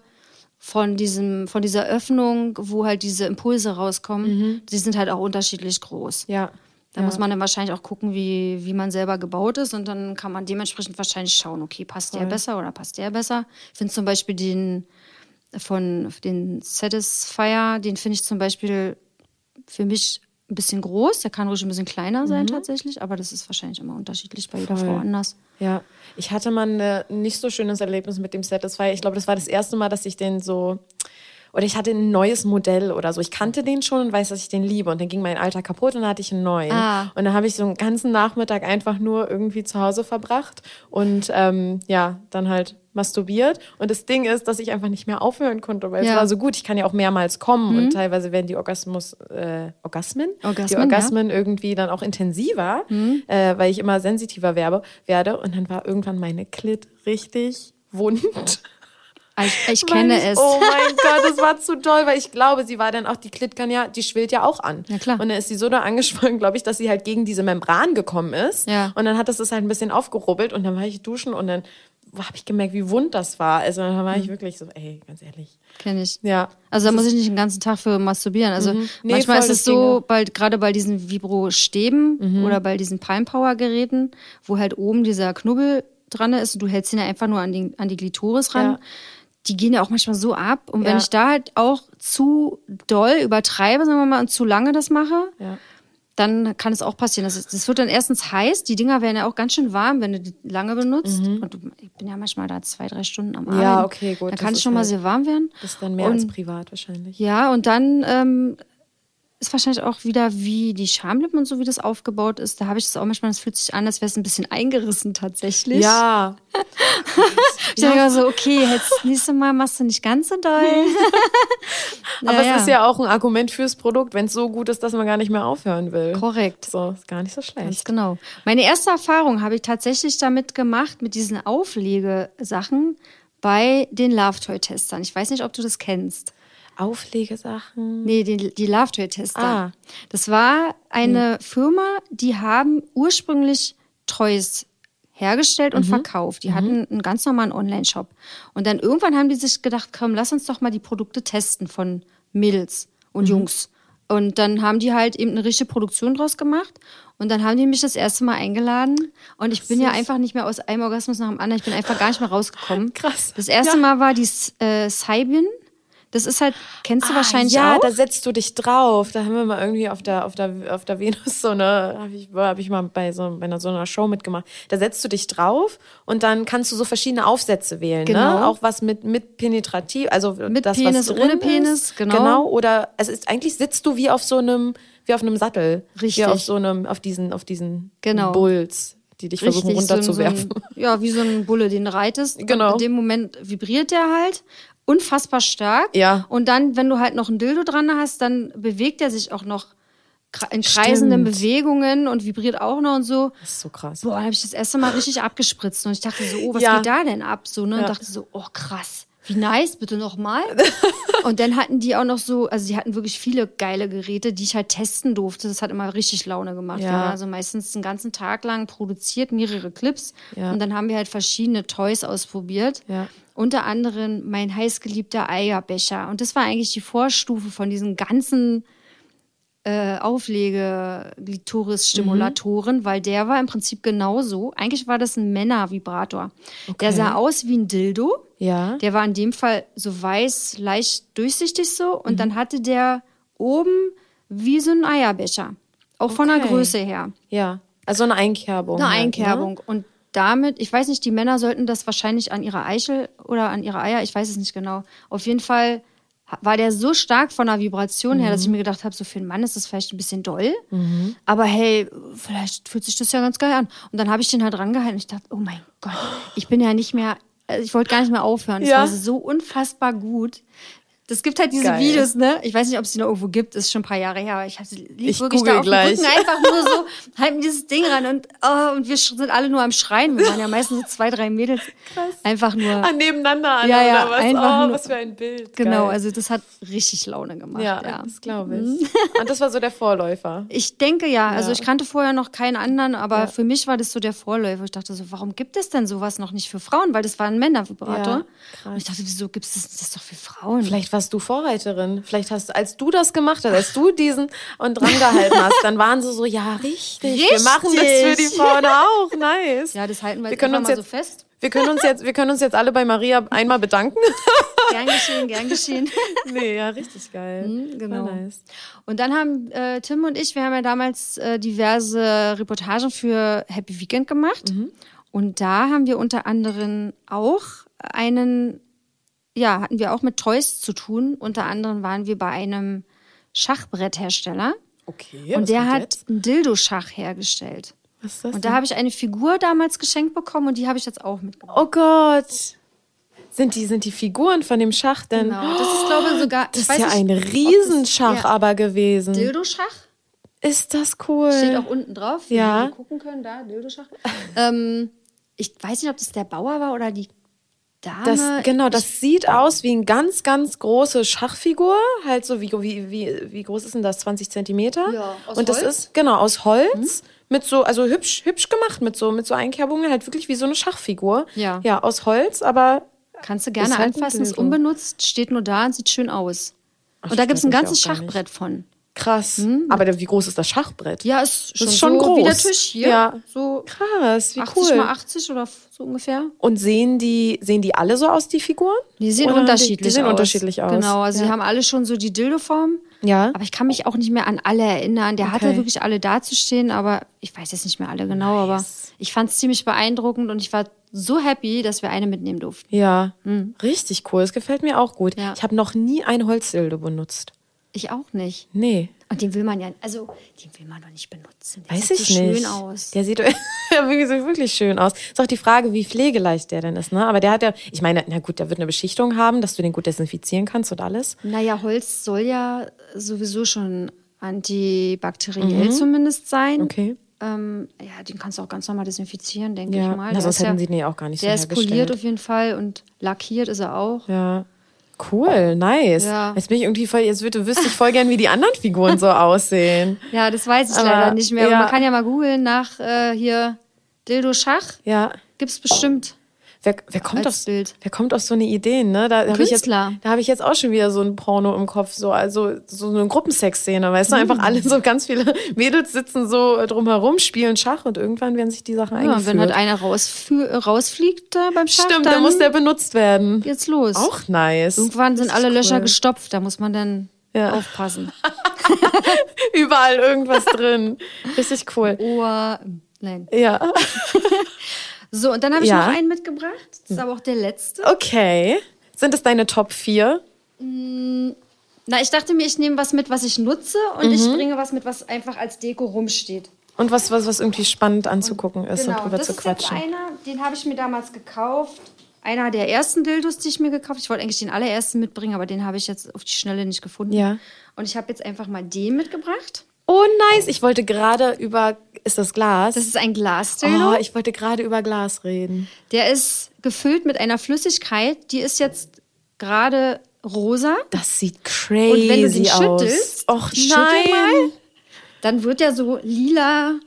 von diesem, von dieser Öffnung, wo halt diese Impulse rauskommen. Die sind halt auch unterschiedlich groß. Ja. Da muss man dann wahrscheinlich auch gucken, wie, wie man selber gebaut ist und dann kann man dementsprechend wahrscheinlich schauen, okay, passt der besser oder passt der besser. Ich finde zum Beispiel den von den Satisfier, den finde ich zum Beispiel für mich ein bisschen groß. Der kann ruhig ein bisschen kleiner sein tatsächlich, aber das ist wahrscheinlich immer unterschiedlich bei jeder Voll. Frau anders. Ja, ich hatte mal ein nicht so schönes Erlebnis mit dem Satisfyer. Ich glaube, das war das erste Mal, dass ich den so. Oder ich hatte ein neues Modell oder so. Ich kannte den schon und weiß, dass ich den liebe. Und dann ging mein alter kaputt und dann hatte ich einen neuen. Ah. Und dann habe ich so einen ganzen Nachmittag einfach nur irgendwie zu Hause verbracht und ähm, ja, dann halt masturbiert. Und das Ding ist, dass ich einfach nicht mehr aufhören konnte, weil es Ja. war so gut. Ich kann ja auch mehrmals kommen und teilweise werden die Orgasmus, äh, Orgasmen, die Orgasmen, Orgasmen irgendwie dann auch intensiver, äh, weil ich immer sensitiver werbe, werde. Und dann war irgendwann meine Klit richtig wund. Ich, ich Weil kenne ich, es. Oh mein Gott, das war zu toll, weil ich glaube, sie war dann auch, die Klit kann ja, die schwillt ja auch an. Ja, klar. Und dann ist sie so da angeschwollen, glaube ich, dass sie halt gegen diese Membran gekommen ist. Ja. Und dann hat das das halt ein bisschen aufgerubbelt und dann war ich duschen und dann habe ich gemerkt, wie wund das war. Also dann war ich Mhm. wirklich so, ey, ganz ehrlich. Kenne ich. Ja. Also da muss ich nicht den ganzen Tag für masturbieren. Also Mhm. Nee, manchmal ist es Mhm. so, bei, gerade bei diesen Vibro-Stäben oder bei diesen Palm-Power-Geräten, wo halt oben dieser Knubbel dran ist und du hältst ihn ja einfach nur an die, an die Glitoris ran. Ja. Die gehen ja auch manchmal so ab. Und wenn Ja. ich da halt auch zu doll übertreibe, sagen wir mal, und zu lange das mache, Ja. Dann kann es auch passieren. Das, das wird dann erstens heiß. Die Dinger werden ja auch ganz schön warm, wenn du die lange benutzt. Und du, ich bin ja manchmal da zwei, drei Stunden am Abend. Mhm. Ja, okay, gut, Dann kann es schon mal halt- sehr warm werden. Das ist dann mehr Und- als privat wahrscheinlich. Ja, und dann ähm, ist wahrscheinlich auch wieder, wie die Schamlippen und so, wie das aufgebaut ist. Da habe ich es auch manchmal, das fühlt sich an, als wäre es ein bisschen eingerissen tatsächlich. Ja. Ich denke immer so, okay, jetzt das nächste Mal machst du nicht ganz so doll. Aber Ja, es ist ja auch ein Argument fürs Produkt, wenn es so gut ist, dass man gar nicht mehr aufhören will. Korrekt. So, ist gar nicht so Ganz schlecht. genau. Meine erste Erfahrung habe ich tatsächlich damit gemacht, mit diesen Auflegesachen bei den Love Toy Testern. Ich weiß nicht, ob du das kennst. Auflegesachen. Nee, die, die Love Toy Tester. Ah. Das war eine Firma, die haben ursprünglich Toys hergestellt Mhm. und verkauft. Die hatten einen ganz normalen Online-Shop. Und dann irgendwann haben die sich gedacht, komm, lass uns doch mal die Produkte testen von Mädels und Mhm. Jungs. Und dann haben die halt eben eine richtige Produktion draus gemacht. Und dann haben die mich das erste Mal eingeladen. Und ich bin ja einfach nicht mehr aus einem Orgasmus nach dem anderen. Ich bin einfach gar nicht mehr rausgekommen. Krass. Das erste Ja. Mal war die äh, Saibin. Das ist halt, kennst du wahrscheinlich Ah, ja, auch? da setzt du dich drauf. Da haben wir mal irgendwie auf der, auf der, auf der Venus so eine, habe ich, hab ich mal bei so, bei einer, so einer Show mitgemacht. Da setzt du dich drauf und dann kannst du so verschiedene Aufsätze wählen. Ne? Genau. Auch was mit, mit penetrativ, also Mit das, Penis, was drin ohne Penis, ist. genau. Genau. Oder es ist eigentlich sitzt du wie auf so einem, wie auf einem Sattel. Richtig. Wie auf so einem, auf diesen, auf diesen Genau. Bulls, die dich versuchen so ein- runterzuwerfen. So ein, ja, wie so ein Bulle, den du reitest. Genau. Und in dem Moment vibriert der halt unfassbar stark. Ja. Und dann, wenn du halt noch ein Dildo dran hast, dann bewegt er sich auch noch in kreisenden Stimmt. Bewegungen und vibriert auch noch und so. Das ist so krass. Boah, dann habe ich das erste Mal richtig abgespritzt und ich dachte so, oh, was Ja. geht da denn ab? So, ne? Und Ja. dachte so, oh krass, wie nice, bitte nochmal. und dann hatten die auch noch so, also die hatten wirklich viele geile Geräte, die ich halt testen durfte. Das hat immer richtig Laune gemacht. Ja. Wir haben also meistens einen ganzen Tag lang produziert, mehrere Clips. Ja. Und dann haben wir halt verschiedene Toys ausprobiert. Ja. Unter anderem mein heißgeliebter Eierbecher. Und das war eigentlich die Vorstufe von diesen ganzen äh, Auflege-Glitoris-Stimulatoren, weil der war im Prinzip genauso. Eigentlich war das ein Männer-Vibrator. Der sah aus wie ein Dildo. Ja. Der war in dem Fall so weiß, leicht durchsichtig so. Und dann hatte der oben wie so ein Eierbecher. Auch von der Okay. Größe her. Ja. Also eine Einkerbung. Eine halt, Einkerbung. Und damit, ich weiß nicht, die Männer sollten das wahrscheinlich an ihrer Eichel oder an ihre Eier, ich weiß es nicht genau. Auf jeden Fall war der so stark von der Vibration her, dass ich mir gedacht habe, so für einen Mann ist das vielleicht ein bisschen doll. Aber hey, vielleicht fühlt sich das ja ganz geil an. Und dann habe ich den halt rangehalten und ich dachte, oh mein Gott, ich bin ja nicht mehr also ich wollte gar nicht mehr aufhören. Es ja. war so unfassbar gut. Das gibt halt diese Geil. Videos, ne? Ich weiß nicht, ob es die noch irgendwo gibt, ist schon ein paar Jahre her, aber ich hatte lief wirklich da auf gleich. dem Rücken einfach nur so, halten dieses Ding ran und, oh, und wir sind alle nur am Schreien. Wir waren ja meistens so zwei, drei Mädels. Krass. Einfach nur. Ah, nebeneinander an, ja, ja, was? Einfach oh, nur, was für ein Bild. Genau, Geil. also das hat richtig Laune gemacht. Ja, ja. das glaube ich. Mhm. Und das war so der Vorläufer. Ich denke ja. Also ich kannte vorher noch keinen anderen, aber ja. für mich war das so der Vorläufer. Ich dachte so, warum gibt es denn sowas noch nicht für Frauen? Weil das war ein Männervibrator. Ja, und ich dachte, wieso gibt es das, das doch für Frauen? Vielleicht warst du Vorreiterin. Vielleicht hast du, als du das gemacht hast, als du diesen und dran gehalten hast, dann waren sie so, ja, richtig, richtig. wir machen das für die Frauen auch. Nice. Ja, das halten wir, wir können uns jetzt, so fest. Wir können uns jetzt, wir können uns jetzt alle bei Maria einmal bedanken. Gern geschehen, gern geschehen. Nee, ja, richtig geil. Mhm, genau. Nice. Und dann haben äh, Tim und ich, wir haben ja damals äh, diverse Reportagen für Happy Weekend gemacht. Mhm. Und da haben wir unter anderem auch einen ja, hatten wir auch mit Toys zu tun. Unter anderem waren wir bei einem Schachbretthersteller. Okay. Und der hat jetzt? einen Dildo-Schach hergestellt. Was ist das? Und da habe ich eine Figur damals geschenkt bekommen und die habe ich jetzt auch mitgebracht. Oh Gott. Sind die, sind die Figuren von dem Schach denn? Genau. Das ist, glaube ich, sogar. Das ist ja ein Riesenschach das, ja. aber gewesen. Dildo-Schach? Ist das cool? Steht auch unten drauf, wie ja. wir gucken können. Da, Dildo-Schach. ähm, ich weiß nicht, ob das der Bauer war oder die Dame. Das, genau, das sieht aus wie eine ganz, ganz große Schachfigur. Halt so, wie, wie, wie, wie groß ist denn das? 20 Zentimeter? Ja, aus Und das Holz? ist, genau, aus Holz. Mhm. Mit so, also hübsch, hübsch gemacht, mit so, mit so Einkerbungen, halt wirklich wie so eine Schachfigur. Ja. Ja, aus Holz, aber. Kannst du gerne halt anfassen, ist unbenutzt, steht nur da und sieht schön aus. Ach, und da gibt es ein ganzes Schachbrett von. Krass. Mhm. Aber wie groß ist das Schachbrett? Ja, ist schon, ist schon so groß. wie der Tisch hier. Ja. So krass, wie 80 cool. mal 80 oder so ungefähr. Und sehen die, sehen die alle so aus, die Figuren? Die sehen oder unterschiedlich die, die sehen aus. unterschiedlich aus. Genau, also ja. die haben alle schon so die Dildo-Form. Ja. Aber ich kann mich auch nicht mehr an alle erinnern. Der okay. hatte wirklich alle dazustehen, aber ich weiß jetzt nicht mehr alle genau, nice. aber ich fand es ziemlich beeindruckend und ich war so happy, dass wir eine mitnehmen durften. Ja, mhm. richtig cool. Es gefällt mir auch gut. Ja. Ich habe noch nie ein Holzdildo benutzt. Ich auch nicht. Nee. Und den will man ja, also den will man doch nicht benutzen. Der Weiß sieht ich so nicht. schön aus. Der sieht wirklich schön aus. Ist auch die Frage, wie pflegeleicht der denn ist, ne? Aber der hat ja, ich meine, na gut, der wird eine Beschichtung haben, dass du den gut desinfizieren kannst und alles. Naja, Holz soll ja sowieso schon antibakteriell mhm. zumindest sein. Okay. Ähm, ja, den kannst du auch ganz normal desinfizieren, denke ja. ich mal. Na, sonst hätten ja, sie den ja auch gar nicht der so Der ist poliert auf jeden Fall und lackiert ist er auch. Ja. Cool, nice. Ja. Jetzt bin ich irgendwie voll, jetzt würde, wüsste ich voll gern, wie die anderen Figuren so aussehen. Ja, das weiß ich Aber, leider nicht mehr. Ja. man kann ja mal googeln nach äh, hier Dildo Schach. Ja. Gibt's bestimmt. Wer, wer, kommt auf, Bild. wer kommt auf so eine Idee, ne? Da habe ich, jetzt, da hab ich jetzt auch schon wieder so ein Porno im Kopf, so, also so eine Gruppensex-Szene, weißt du? Mhm. Einfach alle so ganz viele Mädels sitzen so drumherum, spielen Schach und irgendwann werden sich die Sachen ja, eingeführt. wenn halt einer rausfliegt äh, beim Schach, Stimmt, dann, muss der benutzt werden. Geht's los. Auch nice. Irgendwann sind alle cool. Löcher gestopft, da muss man dann ja. aufpassen. Überall irgendwas drin. Richtig cool. Ohr, nein. Ja. So, und dann habe ich ja. noch einen mitgebracht. Das ist aber auch der letzte. Okay. Sind es deine Top 4? Mm, na, ich dachte mir, ich nehme was mit, was ich nutze und mhm. ich bringe was mit, was einfach als Deko rumsteht. Und was, was, was irgendwie spannend anzugucken ist genau, und drüber das zu quatschen. Ist jetzt einer, den habe ich mir damals gekauft. Einer der ersten Dildos, die ich mir gekauft habe. Ich wollte eigentlich den allerersten mitbringen, aber den habe ich jetzt auf die Schnelle nicht gefunden. Ja. Und ich habe jetzt einfach mal den mitgebracht. Oh, nice. Ich wollte gerade über. Ist das Glas? Das ist ein Glasdildo. Oh, ich wollte gerade über Glas reden. Der ist gefüllt mit einer Flüssigkeit, die ist jetzt gerade rosa. Das sieht crazy aus. Und wenn du den aus. schüttelst, Och, nein. Mal, dann wird der so lila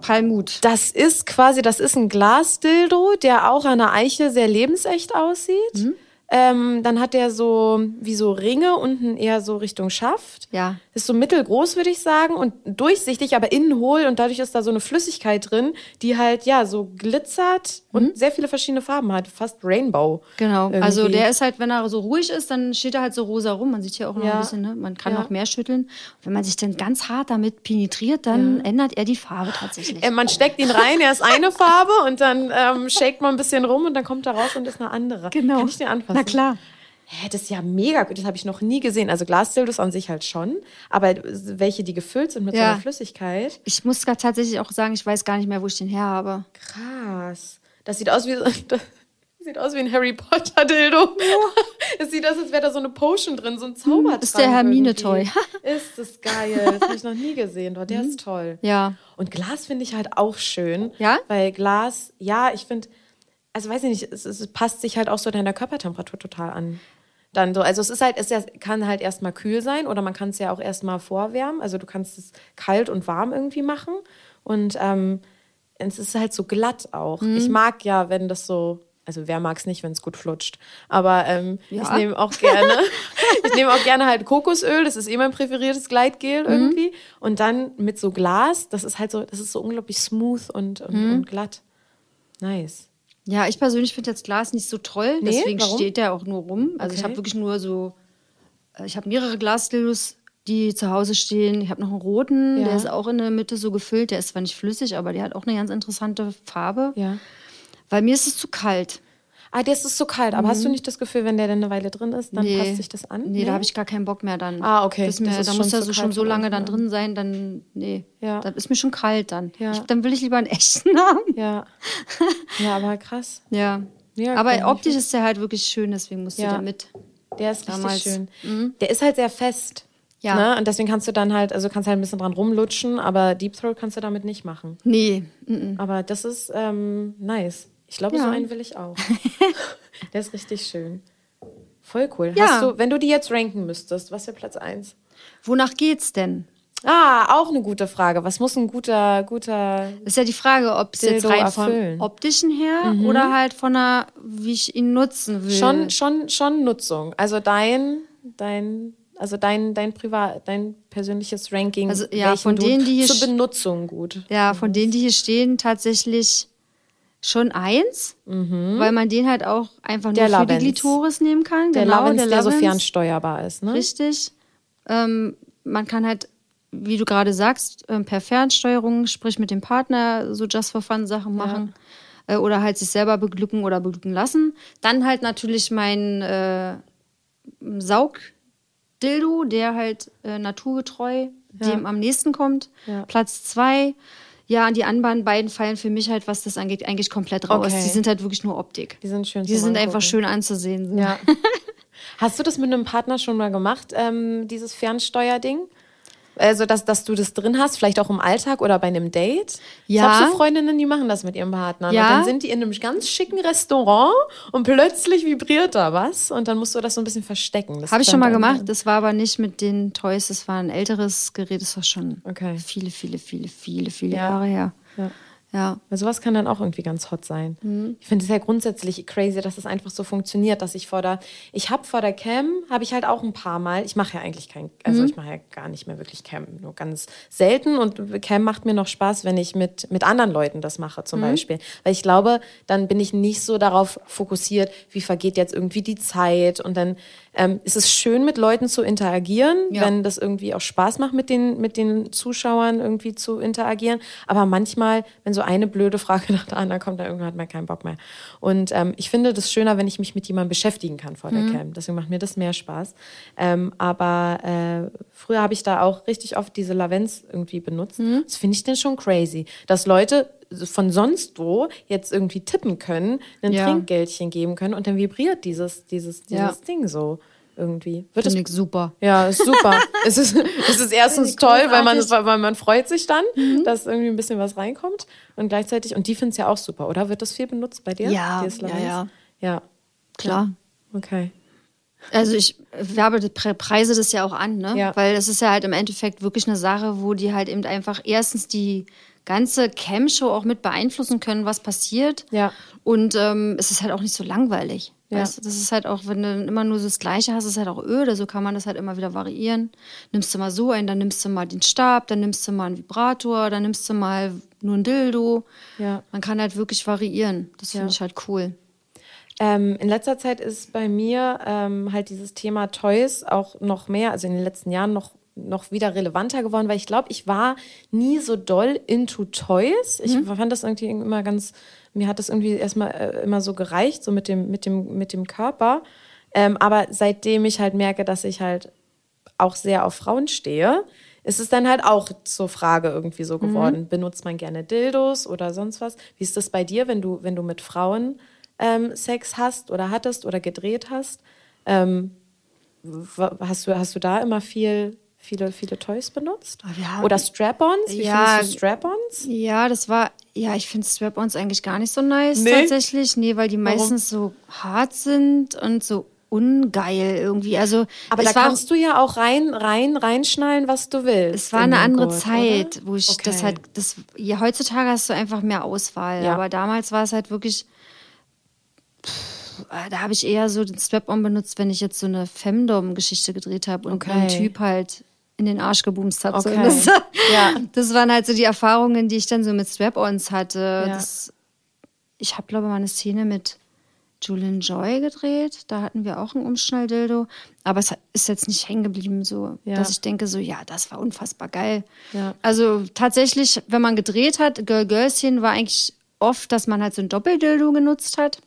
Palmut. Das ist quasi, das ist ein Glasdildo, der auch an der Eiche sehr lebensecht aussieht. Mhm. Ähm, dann hat der so wie so Ringe unten eher so Richtung Schaft. Ja. Ist so mittelgroß, würde ich sagen, und durchsichtig, aber innen hohl und dadurch ist da so eine Flüssigkeit drin, die halt ja so glitzert mhm. und sehr viele verschiedene Farben hat, fast Rainbow. Genau. Irgendwie. Also der ist halt, wenn er so ruhig ist, dann steht er halt so rosa rum. Man sieht hier auch noch ja. ein bisschen, ne? Man kann ja. noch mehr schütteln. Wenn man sich dann ganz hart damit penetriert, dann ja. ändert er die Farbe tatsächlich. Äh, man steckt ihn rein, er ist eine Farbe und dann ähm, shakt man ein bisschen rum und dann kommt er raus und ist eine andere. Genau. Kann ich den anfassen? Na klar. Hä, das ist ja mega gut. Das habe ich noch nie gesehen. Also Glasdildos an sich halt schon, aber welche, die gefüllt sind mit ja. so einer Flüssigkeit. Ich muss tatsächlich auch sagen, ich weiß gar nicht mehr, wo ich den her habe. Krass. Das sieht aus wie Sieht aus wie ein Harry Potter Dildo. Es sieht aus, als wäre da so eine Potion drin, so ein Zaubertrank. Ist der Hermine-Toy. ist das geil. Das habe ich noch nie gesehen. Der ist toll. Ja. Und Glas finde ich halt auch schön. Ja? Weil Glas, ja, ich finde, also weiß ich nicht, es, es passt sich halt auch so deiner Körpertemperatur total an. Dann so, also es ist halt, es kann halt erstmal kühl sein oder man kann es ja auch erstmal vorwärmen. Also du kannst es kalt und warm irgendwie machen. Und ähm, es ist halt so glatt auch. Mhm. Ich mag ja, wenn das so, also wer mag es nicht, wenn es gut flutscht. Aber ähm, ja. ich nehme auch gerne, ich nehme auch gerne halt Kokosöl, das ist eh mein präferiertes Gleitgel mhm. irgendwie. Und dann mit so Glas, das ist halt so, das ist so unglaublich smooth und, und, mhm. und glatt. Nice. Ja, ich persönlich finde jetzt Glas nicht so toll, nee? deswegen Warum? steht der auch nur rum. Also okay. ich habe wirklich nur so, äh, ich habe mehrere Glasdildos, die zu Hause stehen. Ich habe noch einen roten, ja. der ist auch in der Mitte so gefüllt. Der ist zwar nicht flüssig, aber der hat auch eine ganz interessante Farbe. Ja. Weil mir ist es zu kalt. Ah, der ist zu kalt. Aber mhm. hast du mhm. nicht das Gefühl, wenn der dann eine Weile drin ist, dann nee. passt sich das an? Nee, nee? da habe ich gar keinen Bock mehr dann. Ah, okay. Das mir, das da muss er so schon so lange dann drin sein, dann, nee. Ja. Das ist mir schon kalt dann. Ja. Ich, dann will ich lieber einen echten haben. Ja. Ja, aber krass. Ja. ja aber optisch ist der halt wirklich schön, deswegen musste ja. der mit. Der ist Damals. richtig schön. Mhm. Der ist halt sehr fest. Ja. Ne? Und deswegen kannst du dann halt, also kannst halt ein bisschen dran rumlutschen, aber Deep Throat kannst du damit nicht machen. Nee. Mhm. Aber das ist ähm, nice. Ich glaube, ja. so einen will ich auch. Der ist richtig schön. Voll cool. Ja. Hast du, wenn du die jetzt ranken müsstest, was wäre Platz 1? Wonach geht's denn? Ah, auch eine gute Frage. Was muss ein guter, guter. Ist ja die Frage, ob es jetzt rein erfüllen. vom optischen her mhm. oder halt von der, wie ich ihn nutzen will. Schon, schon, schon Nutzung. Also dein, dein, also dein, dein privat, dein persönliches Ranking. Also ja, von denen, die hier zur Benutzung gut. Ja, von denen, die hier stehen, tatsächlich schon eins, mhm. weil man den halt auch einfach der nur für die Glitoris nehmen kann. Der genau, Lavens, der, der so fernsteuerbar ist, ne? Richtig. Ähm, man kann halt, wie du gerade sagst, ähm, per Fernsteuerung, sprich mit dem Partner, so just for fun Sachen machen. Ja. Äh, oder halt sich selber beglücken oder beglücken lassen. Dann halt natürlich mein äh, Saugdildo, der halt äh, naturgetreu ja. dem am nächsten kommt. Ja. Platz zwei ja, die anderen beiden fallen für mich halt, was das angeht, eigentlich komplett raus. Okay. Die sind halt wirklich nur Optik. Die sind schön. Die sind einfach schön anzusehen. Ja. Hast du das mit einem Partner schon mal gemacht, ähm, dieses Fernsteuerding? Also, dass, dass du das drin hast, vielleicht auch im Alltag oder bei einem Date. Ja. Ich habe so Freundinnen, die machen das mit ihrem Partner. Ja. Und dann sind die in einem ganz schicken Restaurant und plötzlich vibriert da was und dann musst du das so ein bisschen verstecken. Habe ich schon mal gemacht. Das war aber nicht mit den Toys. Das war ein älteres Gerät. Das war schon okay. viele, viele, viele, viele, viele ja. Jahre her. Ja. Ja. Weil sowas kann dann auch irgendwie ganz hot sein. Mhm. Ich finde es ja grundsätzlich crazy, dass es das einfach so funktioniert, dass ich vor der, ich habe vor der Cam, habe ich halt auch ein paar Mal, ich mache ja eigentlich kein, also mhm. ich mache ja gar nicht mehr wirklich Cam, nur ganz selten und Cam macht mir noch Spaß, wenn ich mit, mit anderen Leuten das mache zum mhm. Beispiel. Weil ich glaube, dann bin ich nicht so darauf fokussiert, wie vergeht jetzt irgendwie die Zeit und dann ähm, ist es schön, mit Leuten zu interagieren, ja. wenn das irgendwie auch Spaß macht, mit den, mit den Zuschauern irgendwie zu interagieren. Aber manchmal, wenn so eine blöde Frage nach der anderen kommt, dann irgendwann hat man keinen Bock mehr. Und ähm, ich finde das schöner, wenn ich mich mit jemandem beschäftigen kann vor der mhm. Cam. Deswegen macht mir das mehr Spaß. Ähm, aber äh, früher habe ich da auch richtig oft diese Lavens irgendwie benutzt. Mhm. Das finde ich denn schon crazy, dass Leute von sonst wo jetzt irgendwie tippen können, ein ja. Trinkgeldchen geben können und dann vibriert dieses, dieses, dieses ja. Ding so irgendwie. Wird Finde ich super. Ja, ist super. es, ist, es ist erstens toll, weil man, weil man freut sich dann, mhm. dass irgendwie ein bisschen was reinkommt und gleichzeitig, und die finden es ja auch super, oder? Wird das viel benutzt bei dir? Ja, ja, ja. Ja. Klar. Okay. Also ich werbe preise das ja auch an, ne? Ja. Weil es ist ja halt im Endeffekt wirklich eine Sache, wo die halt eben einfach erstens die ganze Cam-Show auch mit beeinflussen können, was passiert. Ja. Und ähm, es ist halt auch nicht so langweilig. Ja. Weißt, das ist halt auch, wenn du immer nur so das Gleiche hast, ist halt auch öde. So kann man das halt immer wieder variieren. Nimmst du mal so ein, dann nimmst du mal den Stab, dann nimmst du mal einen Vibrator, dann nimmst du mal nur ein Dildo. Ja. Man kann halt wirklich variieren. Das finde ja. ich halt cool. Ähm, in letzter Zeit ist bei mir ähm, halt dieses Thema Toys auch noch mehr, also in den letzten Jahren noch noch wieder relevanter geworden, weil ich glaube, ich war nie so doll into Toys. Ich mhm. fand das irgendwie immer ganz mir hat das irgendwie erstmal äh, immer so gereicht, so mit dem, mit dem, mit dem Körper. Ähm, aber seitdem ich halt merke, dass ich halt auch sehr auf Frauen stehe, ist es dann halt auch zur Frage irgendwie so geworden. Mhm. Benutzt man gerne Dildos oder sonst was? Wie ist das bei dir, wenn du, wenn du mit Frauen ähm, Sex hast oder hattest oder gedreht hast. Ähm, hast, du, hast du da immer viel viele, viele Toys benutzt? Ja. Oder Strap-ons? Wie ja, findest du Strap-ons? Ja, das war, ja, ich finde Strap-ons eigentlich gar nicht so nice nee? tatsächlich. Nee, weil die meistens Warum? so hart sind und so ungeil irgendwie. Also, aber da kannst du ja auch rein, rein, reinschnallen, was du willst. Es war eine andere Code, Zeit, oder? wo ich okay. das halt, das, ja, heutzutage hast du einfach mehr Auswahl. Ja. Aber damals war es halt wirklich, pff, da habe ich eher so den Strap-on benutzt, wenn ich jetzt so eine Femdom-Geschichte gedreht habe und okay. ein Typ halt in den Arsch gebumst hat. Okay. So. Das, ja. das waren halt so die Erfahrungen, die ich dann so mit Strap-ons hatte. Ja. Das, ich habe, glaube ich, mal eine Szene mit Julian Joy gedreht. Da hatten wir auch ein Umschnalldildo. Aber es ist jetzt nicht hängen geblieben, so, ja. dass ich denke, so, ja, das war unfassbar geil. Ja. Also tatsächlich, wenn man gedreht hat, Girl Girlschen war eigentlich oft, dass man halt so ein Doppeldildo genutzt hat.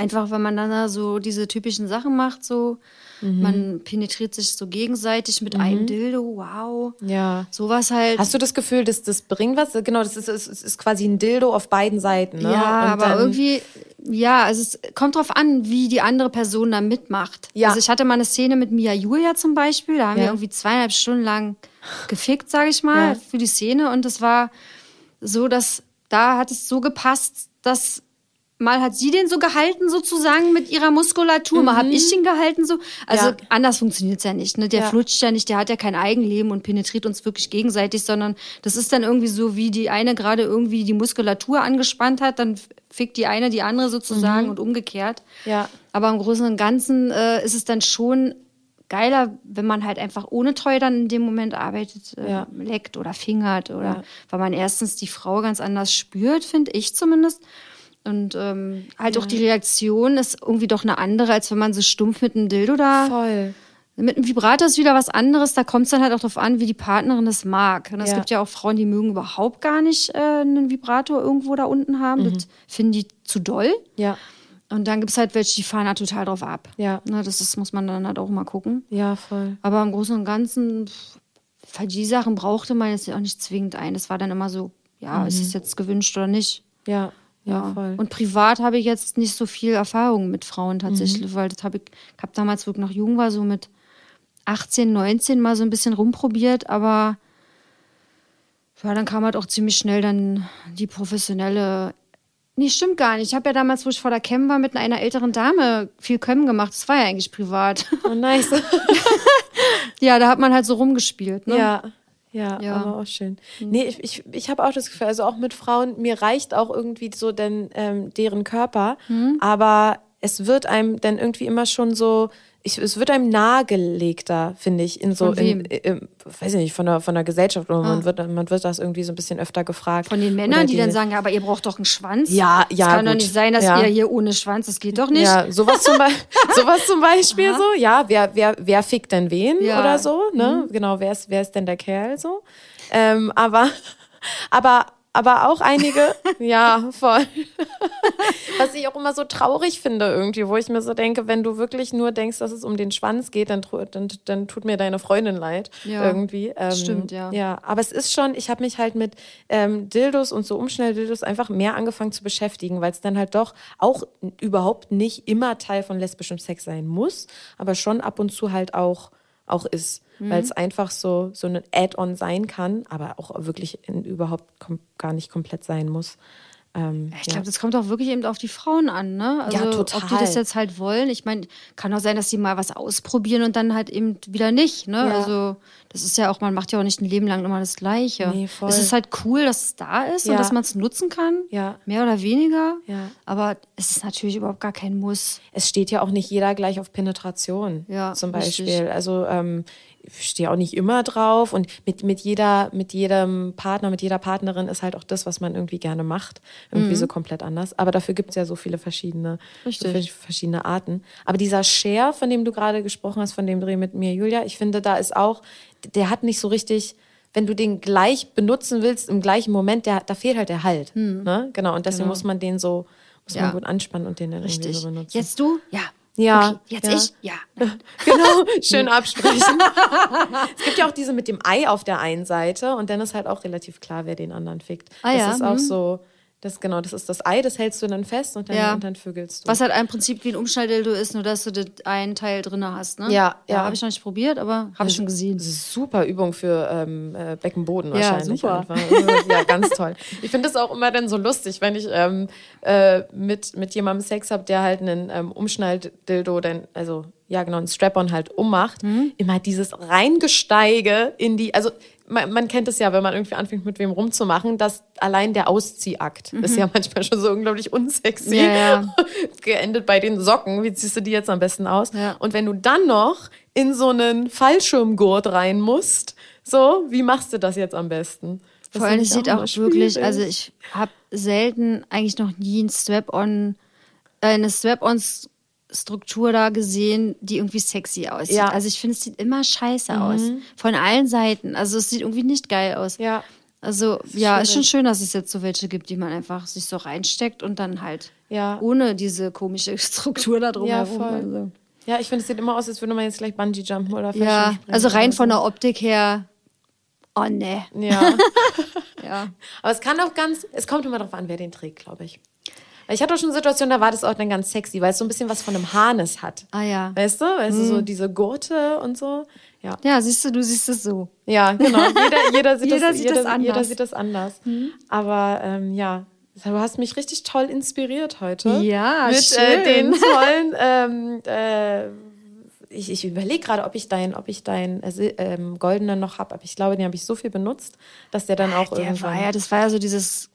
Einfach, wenn man dann da so diese typischen Sachen macht, so Mhm. Man penetriert sich so gegenseitig mit mhm. einem Dildo. Wow. Ja. Sowas halt. Hast du das Gefühl, dass das bringt was? Genau, das ist, ist, ist quasi ein Dildo auf beiden Seiten. Ne? Ja, Und aber irgendwie, ja, also es kommt drauf an, wie die andere Person da mitmacht. Ja. Also ich hatte mal eine Szene mit Mia Julia zum Beispiel. Da haben ja. wir irgendwie zweieinhalb Stunden lang gefickt, sage ich mal, ja. für die Szene. Und es war so, dass da hat es so gepasst, dass mal hat sie den so gehalten sozusagen mit ihrer Muskulatur, mhm. mal habe ich den gehalten so. Also ja. anders funktioniert's ja nicht. Ne? Der ja. flutscht ja nicht, der hat ja kein Eigenleben und penetriert uns wirklich gegenseitig, sondern das ist dann irgendwie so, wie die eine gerade irgendwie die Muskulatur angespannt hat, dann fickt die eine die andere sozusagen mhm. und umgekehrt. Ja. Aber im Großen und Ganzen äh, ist es dann schon geiler, wenn man halt einfach ohne Treu dann in dem Moment arbeitet, äh, ja. leckt oder fingert oder ja. weil man erstens die Frau ganz anders spürt, finde ich zumindest. Und ähm, halt ja. auch die Reaktion ist irgendwie doch eine andere, als wenn man so stumpf mit einem Dildo da. Voll. Mit einem Vibrator ist wieder was anderes. Da kommt es dann halt auch darauf an, wie die Partnerin das mag. Und es ja. gibt ja auch Frauen, die mögen überhaupt gar nicht äh, einen Vibrator irgendwo da unten haben. Mhm. Das finden die zu doll. Ja. Und dann gibt es halt welche, die fahren da total drauf ab. Ja. Na, das ist, muss man dann halt auch mal gucken. Ja, voll. Aber im Großen und Ganzen, für die Sachen brauchte man jetzt auch nicht zwingend ein. Das war dann immer so, ja, mhm. ist es jetzt gewünscht oder nicht? Ja. Ja, voll. Und privat habe ich jetzt nicht so viel Erfahrung mit Frauen tatsächlich, mhm. weil das habe ich, ich habe damals, wo ich noch jung war, so mit 18, 19 mal so ein bisschen rumprobiert, aber ja, dann kam halt auch ziemlich schnell dann die professionelle. Nee, stimmt gar nicht. Ich habe ja damals, wo ich vor der Cam war, mit einer älteren Dame viel Kömmen gemacht. Das war ja eigentlich privat. Oh, nice. ja, da hat man halt so rumgespielt. Ne? Ja. Ja, ja, aber auch schön. Mhm. Nee, ich, ich, ich habe auch das Gefühl, also auch mit Frauen, mir reicht auch irgendwie so denn, ähm, deren Körper, mhm. aber es wird einem dann irgendwie immer schon so ich, es wird einem nahegelegter, finde ich, in so, von wem? In, in, weiß ich nicht, von der, von der Gesellschaft. Ah. Man, wird, man wird das irgendwie so ein bisschen öfter gefragt. Von den Männern, die, die, dann sagen, ja, aber ihr braucht doch einen Schwanz. Ja, ja. Es kann gut. doch nicht sein, dass ja. ihr hier ohne Schwanz, das geht doch nicht. Ja, sowas zum, Be sowas zum Beispiel Aha. so, ja, wer, wer, wer fickt denn wen ja. oder so, ne? Mhm. Genau, wer ist, wer ist denn der Kerl so? Ähm, aber, aber aber auch einige, ja, voll. Was ich auch immer so traurig finde irgendwie, wo ich mir so denke, wenn du wirklich nur denkst, dass es um den Schwanz geht, dann, dann, dann tut mir deine Freundin leid ja, irgendwie. Ähm, stimmt, ja. Ja, aber es ist schon, ich habe mich halt mit ähm, Dildos und so Umschnelldildos einfach mehr angefangen zu beschäftigen, weil es dann halt doch auch überhaupt nicht immer Teil von lesbischem Sex sein muss, aber schon ab und zu halt auch, auch ist mhm. weil es einfach so, so ein Add-on sein kann, aber auch wirklich in, überhaupt gar nicht komplett sein muss. Ähm, ich glaube, ja. das kommt auch wirklich eben auf die Frauen an, ne? Also, ja, total. Ob die das jetzt halt wollen. Ich meine, kann auch sein, dass sie mal was ausprobieren und dann halt eben wieder nicht, ne? Ja. Also, das ist ja auch, man macht ja auch nicht ein Leben lang immer das Gleiche. Nee, voll. Es ist halt cool, dass es da ist ja. und dass man es nutzen kann. Ja. Mehr oder weniger. Ja. Aber es ist natürlich überhaupt gar kein Muss. Es steht ja auch nicht jeder gleich auf Penetration. Ja. Zum Beispiel. Richtig. Also, ähm, stehe auch nicht immer drauf und mit, mit jeder, mit jedem Partner, mit jeder Partnerin ist halt auch das, was man irgendwie gerne macht, irgendwie mhm. so komplett anders. Aber dafür gibt es ja so viele verschiedene, so viele verschiedene Arten. Aber dieser Share, von dem du gerade gesprochen hast, von dem Dreh mit mir, Julia, ich finde, da ist auch, der hat nicht so richtig, wenn du den gleich benutzen willst im gleichen Moment, der, da fehlt halt der Halt. Mhm. Ne? Genau. Und deswegen genau. muss man den so, muss ja. man gut anspannen und den dann Richtig. irgendwie so benutzen. Jetzt du? Ja, ja. Okay, jetzt ja. ich? Ja. genau, schön absprechen. es gibt ja auch diese mit dem Ei auf der einen Seite und dann ist halt auch relativ klar, wer den anderen fickt. Ah, das ja? ist auch hm. so, Das genau, das ist das Ei, das hältst du dann fest und dann, Ja. und dann vögelst du. Was halt im Prinzip wie ein Umschnalldildo ist, nur dass du das einen Teil drin hast, ne? Ja, ja. Habe ich noch nicht probiert, aber habe ich schon gesehen. Das super Übung für ähm, äh, Beckenboden Ja, wahrscheinlich. super. Einfach. Also, ja, ganz toll. Ich finde es auch immer dann so lustig, wenn ich ähm, äh, mit, mit jemandem Sex habe, der halt einen ähm, Umschnalldildo, dann, also ja genau, einen Strap-on halt ummacht. Mhm. Immer dieses Reingesteige in die, also man, man kennt es ja, wenn man irgendwie anfängt, mit wem rumzumachen, dass allein der Ausziehakt ist ja manchmal schon so unglaublich unsexy. Mhm. Ja, ja. Geendet bei den Socken. Wie ziehst du die jetzt am besten aus? Ja. Und wenn du dann noch in so einen Fallschirmgurt rein musst, so, wie machst du das jetzt am besten? Das Vor allem, es sieht immer auch wirklich, also ich habe selten eigentlich noch nie ein Strap-on, äh, eine Strap-on-Struktur da gesehen, die irgendwie sexy aussieht. Ja. Also ich finde, es sieht immer scheiße aus. Von allen Seiten. Also es sieht irgendwie nicht geil aus. Ja. Also ja, ist schon schwierig. schön, dass es jetzt so welche gibt, die man einfach sich so reinsteckt und dann halt Ja. ohne diese komische Struktur da Ja, drumherum. voll. also. Ja, ich finde, es sieht immer aus, als würde man jetzt gleich Bungee jumpen oder Ja, also rein von der Optik her, oh ne. Ja. Ja. Aber es kann auch ganz, es kommt immer darauf an, wer den trägt, glaube ich. Ich hatte auch schon Situationen, da war das auch dann ganz sexy, weil es so ein bisschen was von einem Harnes hat. Ah ja. Weißt du? Weißt du, Mhm. so diese Gurte und so. Ja. Ja, siehst du, du siehst es so. Ja, genau. Jeder, jeder, sieht, Jeder das, sieht jeder, das anders. Jeder sieht das anders. Aber ähm, ja, du hast mich richtig toll inspiriert heute. Ja, Mit Äh, schön. den tollen. Ähm, äh, ich ich überlege gerade, ob ich deinen ob ich dein, äh, ähm, goldenen noch habe. Aber ich glaube, den habe ich so viel benutzt, dass der dann auch Der irgendwann. war ja, das war ja so dieses,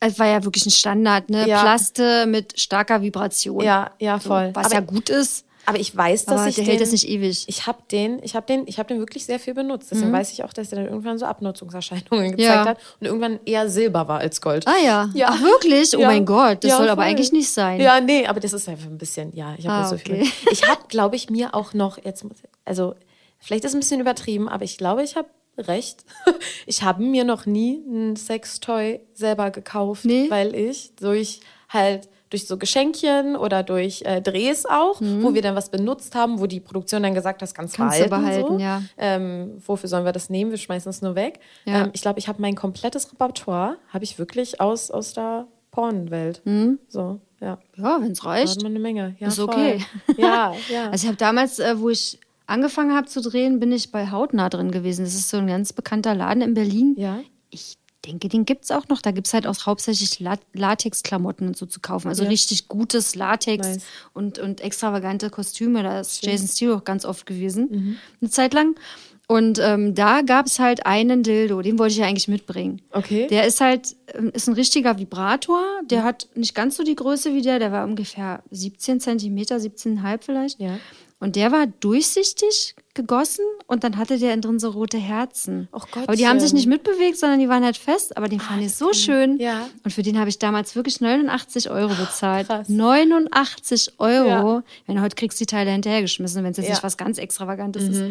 es war ja wirklich ein Standard, ne? Ja. Plaste mit starker Vibration. ja, ja, So, voll. was aber, ja gut ist, aber ich weiß, dass aber ich der den, hält das nicht ewig. Ich habe den, ich habe den, ich habe den wirklich sehr viel benutzt. Deswegen weiß ich auch, dass der dann irgendwann so Abnutzungserscheinungen gezeigt Ja. hat und irgendwann eher Silber war als Gold. ah ja. Ja. Ach wirklich? Oh Ja. mein Gott, das soll aber voll. eigentlich nicht sein. Ja, nee, aber das ist einfach ein bisschen, ja, ich habe Ah, ja so viel. okay. Ich habe, glaube ich, mir auch noch, jetzt, also vielleicht ist es ein bisschen übertrieben, aber ich glaube, ich habe recht. Ich habe mir noch nie ein Sextoy selber gekauft, Nee. weil ich durch halt durch so Geschenkchen oder durch äh, Drehs auch, wo wir dann was benutzt haben, wo die Produktion dann gesagt hat, das kannst, Mhm. Kannst du behalten. behalten, so. ja. Ähm, wofür sollen wir das nehmen? Wir schmeißen es nur weg. Ja. Ähm, ich glaube, ich habe mein komplettes Repertoire, habe ich wirklich aus, aus der Pornwelt. So, ja. Ja, wenn es Da reicht. hat man eine Menge. Ja, Ist voll. okay. Ja, ja. Also ich habe damals, äh, wo ich angefangen habe zu drehen, bin ich bei Hautnah drin gewesen. Das ist so ein ganz bekannter Laden in Berlin. ja. Ich denke, den gibt es auch noch. Da gibt es halt auch hauptsächlich La Latex-Klamotten und so zu kaufen. Also Ja. richtig gutes Latex Nice. und, und extravagante Kostüme. Da ist Jason Steele auch ganz oft gewesen. Mhm. Eine Zeit lang. Und ähm, da gab es halt einen Dildo, den wollte ich ja eigentlich mitbringen. Okay. Der ist halt, ähm, ist ein richtiger Vibrator. Der hat nicht ganz so die Größe wie der, der war ungefähr 17 Zentimeter, 17,5 vielleicht. Ja. Und der war durchsichtig gegossen und dann hatte der drin so rote Herzen. Och aber die haben sich nicht mitbewegt, sondern die waren halt fest, aber den fand ich so schön. Ja. Und für den habe ich damals wirklich 89 Euro bezahlt. krass. 89 Euro. Ja. Wenn heute kriegst du die Teile hinterhergeschmissen, wenn es jetzt Ja. Mhm. nicht was ganz Extravagantes ist.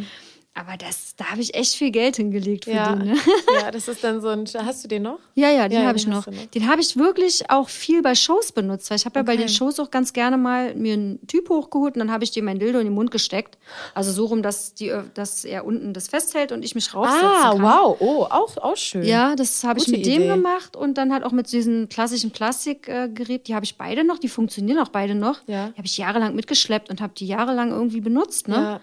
Aber das, da habe ich echt viel Geld hingelegt für Ja. den. Ne? ja, das ist dann so ein. Hast du den noch? Ja, ja, den Ja, habe ich noch. noch. Den habe ich wirklich auch viel bei Shows benutzt, weil ich habe ja bei Okay. den Shows auch ganz gerne mal mir einen Typ hochgeholt und dann habe ich dem mein Dildo in den Mund gesteckt. Also so rum, dass, die, dass er unten das festhält und ich mich raufsetzen Ah, kann. wow. Oh, auch, auch schön. Ja, das habe ich mit dem Idee. gemacht und dann halt auch mit diesen klassischen Plastikgerät. die habe ich beide noch, die funktionieren auch beide noch. Ja. Die habe ich jahrelang mitgeschleppt und habe die jahrelang irgendwie benutzt. Ne? Ja.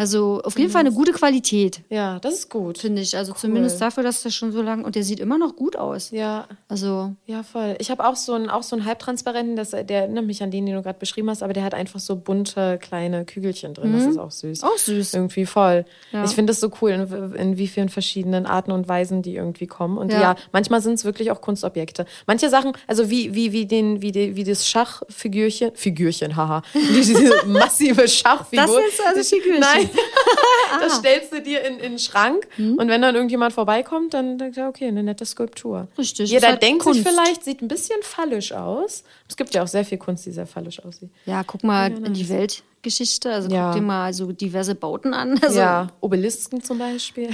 Also auf jeden Fall eine gute Qualität, Ja, das ist gut. finde ich. Also zumindest dafür, dass der schon so lang und der sieht immer noch gut aus. Ja. Also Ja, voll. Ich habe auch so einen, auch so einen halbtransparenten, das, der erinnert mich an den, den du gerade beschrieben hast, aber der hat einfach so bunte kleine Kügelchen drin. Das ist auch süß. Auch süß. Irgendwie voll. Ja. Ich finde das so cool, in, in wie vielen verschiedenen Arten und Weisen die irgendwie kommen. Und ja, Ja. manchmal sind es wirklich auch Kunstobjekte. Manche Sachen, also wie, wie, wie, den, wie, die, wie das Schachfigürchen, Figürchen, haha, diese massive Schachfigur. Das ist also Figürchen. Nein, das stellst du dir in, in den Schrank und wenn dann irgendjemand vorbeikommt, dann denkt er, okay, eine nette Skulptur. Richtig, Jeder halt denkt sich Kunst. vielleicht, sieht ein bisschen fallisch aus. Es gibt ja auch sehr viel Kunst, die sehr fallisch aussieht. Ja, guck mal in die Weltgeschichte. Also Ja. guck dir mal so diverse Bauten an. Also, ja, Obelisken zum Beispiel.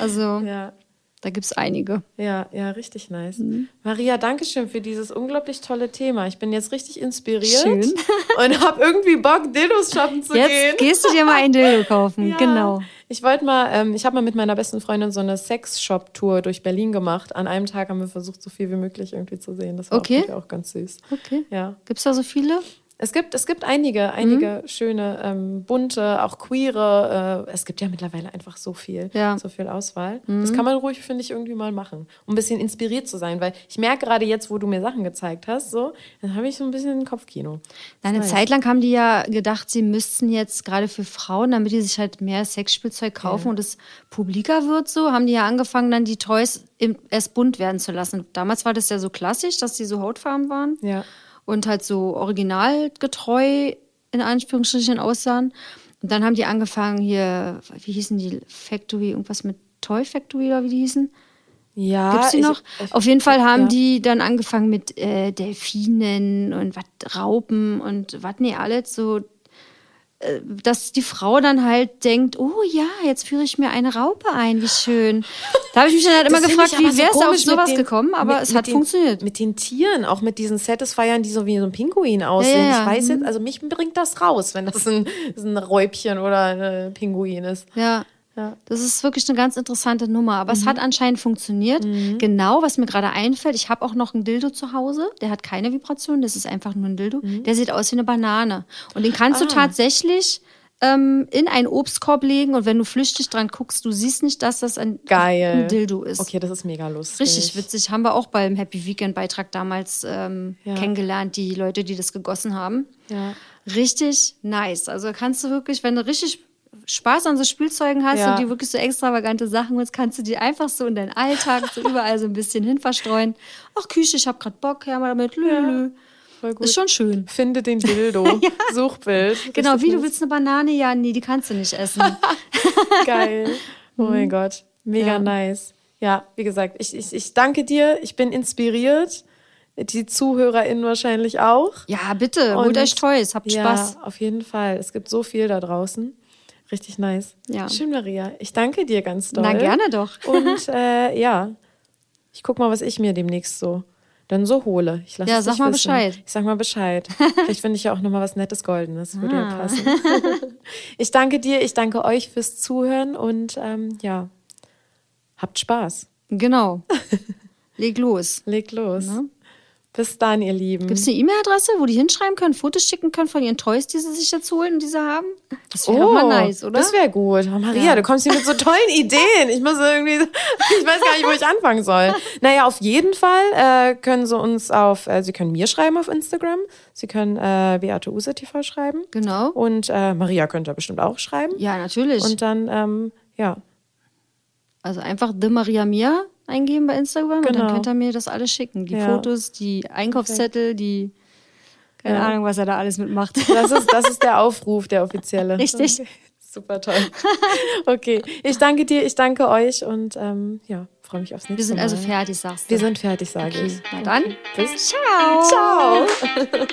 also ja. Da gibt es einige. Ja, ja, richtig nice. Mhm. Maria, danke schön für dieses unglaublich tolle Thema. Ich bin jetzt richtig inspiriert schön. und habe irgendwie Bock, Dildos shoppen zu jetzt gehen. Jetzt gehst du dir mal ein Dildo kaufen, ja. genau. Ich wollte mal, ähm, ich habe mal mit meiner besten Freundin so eine Sex-Shop-Tour durch Berlin gemacht. An einem Tag haben wir versucht, so viel wie möglich irgendwie zu sehen. Das war okay. auch, auch ganz süß. Okay. Ja. Gibt es da so viele? Es gibt, es gibt einige, einige mhm. schöne, ähm, bunte, auch queere. Äh, es gibt ja mittlerweile einfach so viel, ja. so viel Auswahl. Mhm. Das kann man ruhig, finde ich, irgendwie mal machen, um ein bisschen inspiriert zu sein. Weil ich merke gerade jetzt, wo du mir Sachen gezeigt hast, so, dann habe ich so ein bisschen ein Kopfkino. Eine Zeit lang haben die ja gedacht, sie müssten jetzt gerade für Frauen, damit die sich halt mehr Sexspielzeug kaufen ja. und es publiker wird, so, haben die ja angefangen, dann die Toys erst bunt werden zu lassen. Damals war das ja so klassisch, dass die so hautfarben waren. Ja und halt so originalgetreu in Anführungsstrichen aussahen. Und dann haben die angefangen hier, wie hießen die Factory, irgendwas mit Toy Factory oder wie die hießen? Ja. Gibt's die noch? Ich, ich, Auf jeden Fall haben ja. die dann angefangen mit äh, Delfinen und was Raupen und was nee, alles so dass die Frau dann halt denkt, oh ja, jetzt führe ich mir eine Raupe ein, wie schön. Da habe ich mich dann halt immer gefragt, wie wäre es so auf sowas den, gekommen, aber mit, es hat den, funktioniert. Mit den Tieren, auch mit diesen Satisfiern, die so wie so ein Pinguin aussehen. Ja, ja. Ich weiß jetzt, mhm. also mich bringt das raus, wenn das ein, ein Räubchen oder ein Pinguin ist. Ja. Ja. Das ist wirklich eine ganz interessante Nummer. Aber mhm. es hat anscheinend funktioniert. Mhm. Genau, was mir gerade einfällt, ich habe auch noch ein Dildo zu Hause. Der hat keine Vibration, das ist einfach nur ein Dildo. Mhm. Der sieht aus wie eine Banane. Und den kannst ah. du tatsächlich ähm, in einen Obstkorb legen und wenn du flüchtig dran guckst, du siehst nicht, dass das ein, Geil. ein Dildo ist. Okay, das ist mega lustig. Richtig witzig. Haben wir auch beim Happy Weekend Beitrag damals ähm, ja. kennengelernt, die Leute, die das gegossen haben. Ja. Richtig nice. Also kannst du wirklich, wenn du richtig Spaß an so Spielzeugen hast ja. und die wirklich so extravagante Sachen willst, kannst du die einfach so in deinen Alltag so überall so ein bisschen hin verstreuen. Ach, Küche, ich hab grad Bock, ja mal damit, lü, lü. Ist schon schön. Finde den Dildo. ja. Suchbild. Genau, wie du willst eine Banane? Ja, nee, die kannst du nicht essen. Geil. Oh mein mhm. Gott. Mega ja. nice. Ja, wie gesagt, ich, ich, ich danke dir. Ich bin inspiriert. Die ZuhörerInnen wahrscheinlich auch. Ja, bitte, holt euch Toys, habt Spaß. Ja, auf jeden Fall. Es gibt so viel da draußen. Richtig nice. Ja. Schön, Maria. Ich danke dir ganz doll. Na, gerne doch. Und äh, ja, ich guck mal, was ich mir demnächst so dann so hole. Ich ja, sag mal wissen. Bescheid. Ich sag mal Bescheid. Vielleicht finde ich ja auch nochmal was Nettes Goldenes. Würde ah. ja passen. ich danke dir, ich danke euch fürs Zuhören und ähm, ja, habt Spaß. Genau. Leg los. Leg los. Ne? Bis dann, ihr Lieben. Gibt es eine E-Mail-Adresse, wo die hinschreiben können, Fotos schicken können von ihren Toys, die sie sich jetzt holen und die sie haben? Das wäre oh, mal nice, oder? Das wäre gut. Oh, Maria, ja. du kommst hier mit so tollen Ideen. Ich muss irgendwie, ich weiß gar nicht, wo ich anfangen soll. Naja, auf jeden Fall äh, können sie uns auf, äh, sie können mir schreiben auf Instagram. Sie können äh, Beate Use TV schreiben. Genau. Und äh, Maria könnte bestimmt auch schreiben. Ja, natürlich. Und dann, ähm, ja. Also einfach The Maria Mia eingeben bei Instagram genau. und dann genau. könnt ihr mir das alles schicken. Die ja. Fotos, die Einkaufszettel, die keine ja. Ahnung, was er da alles mitmacht. Das ist, das ist der Aufruf, der offizielle. Richtig. Okay. Super toll. Okay, ich danke dir, ich danke euch und ähm, ja, freue mich aufs nächste Mal. Wir sind Mal. also fertig, sagst du. Wir sind fertig, sage okay. ich. Na dann, bis ciao. Ciao.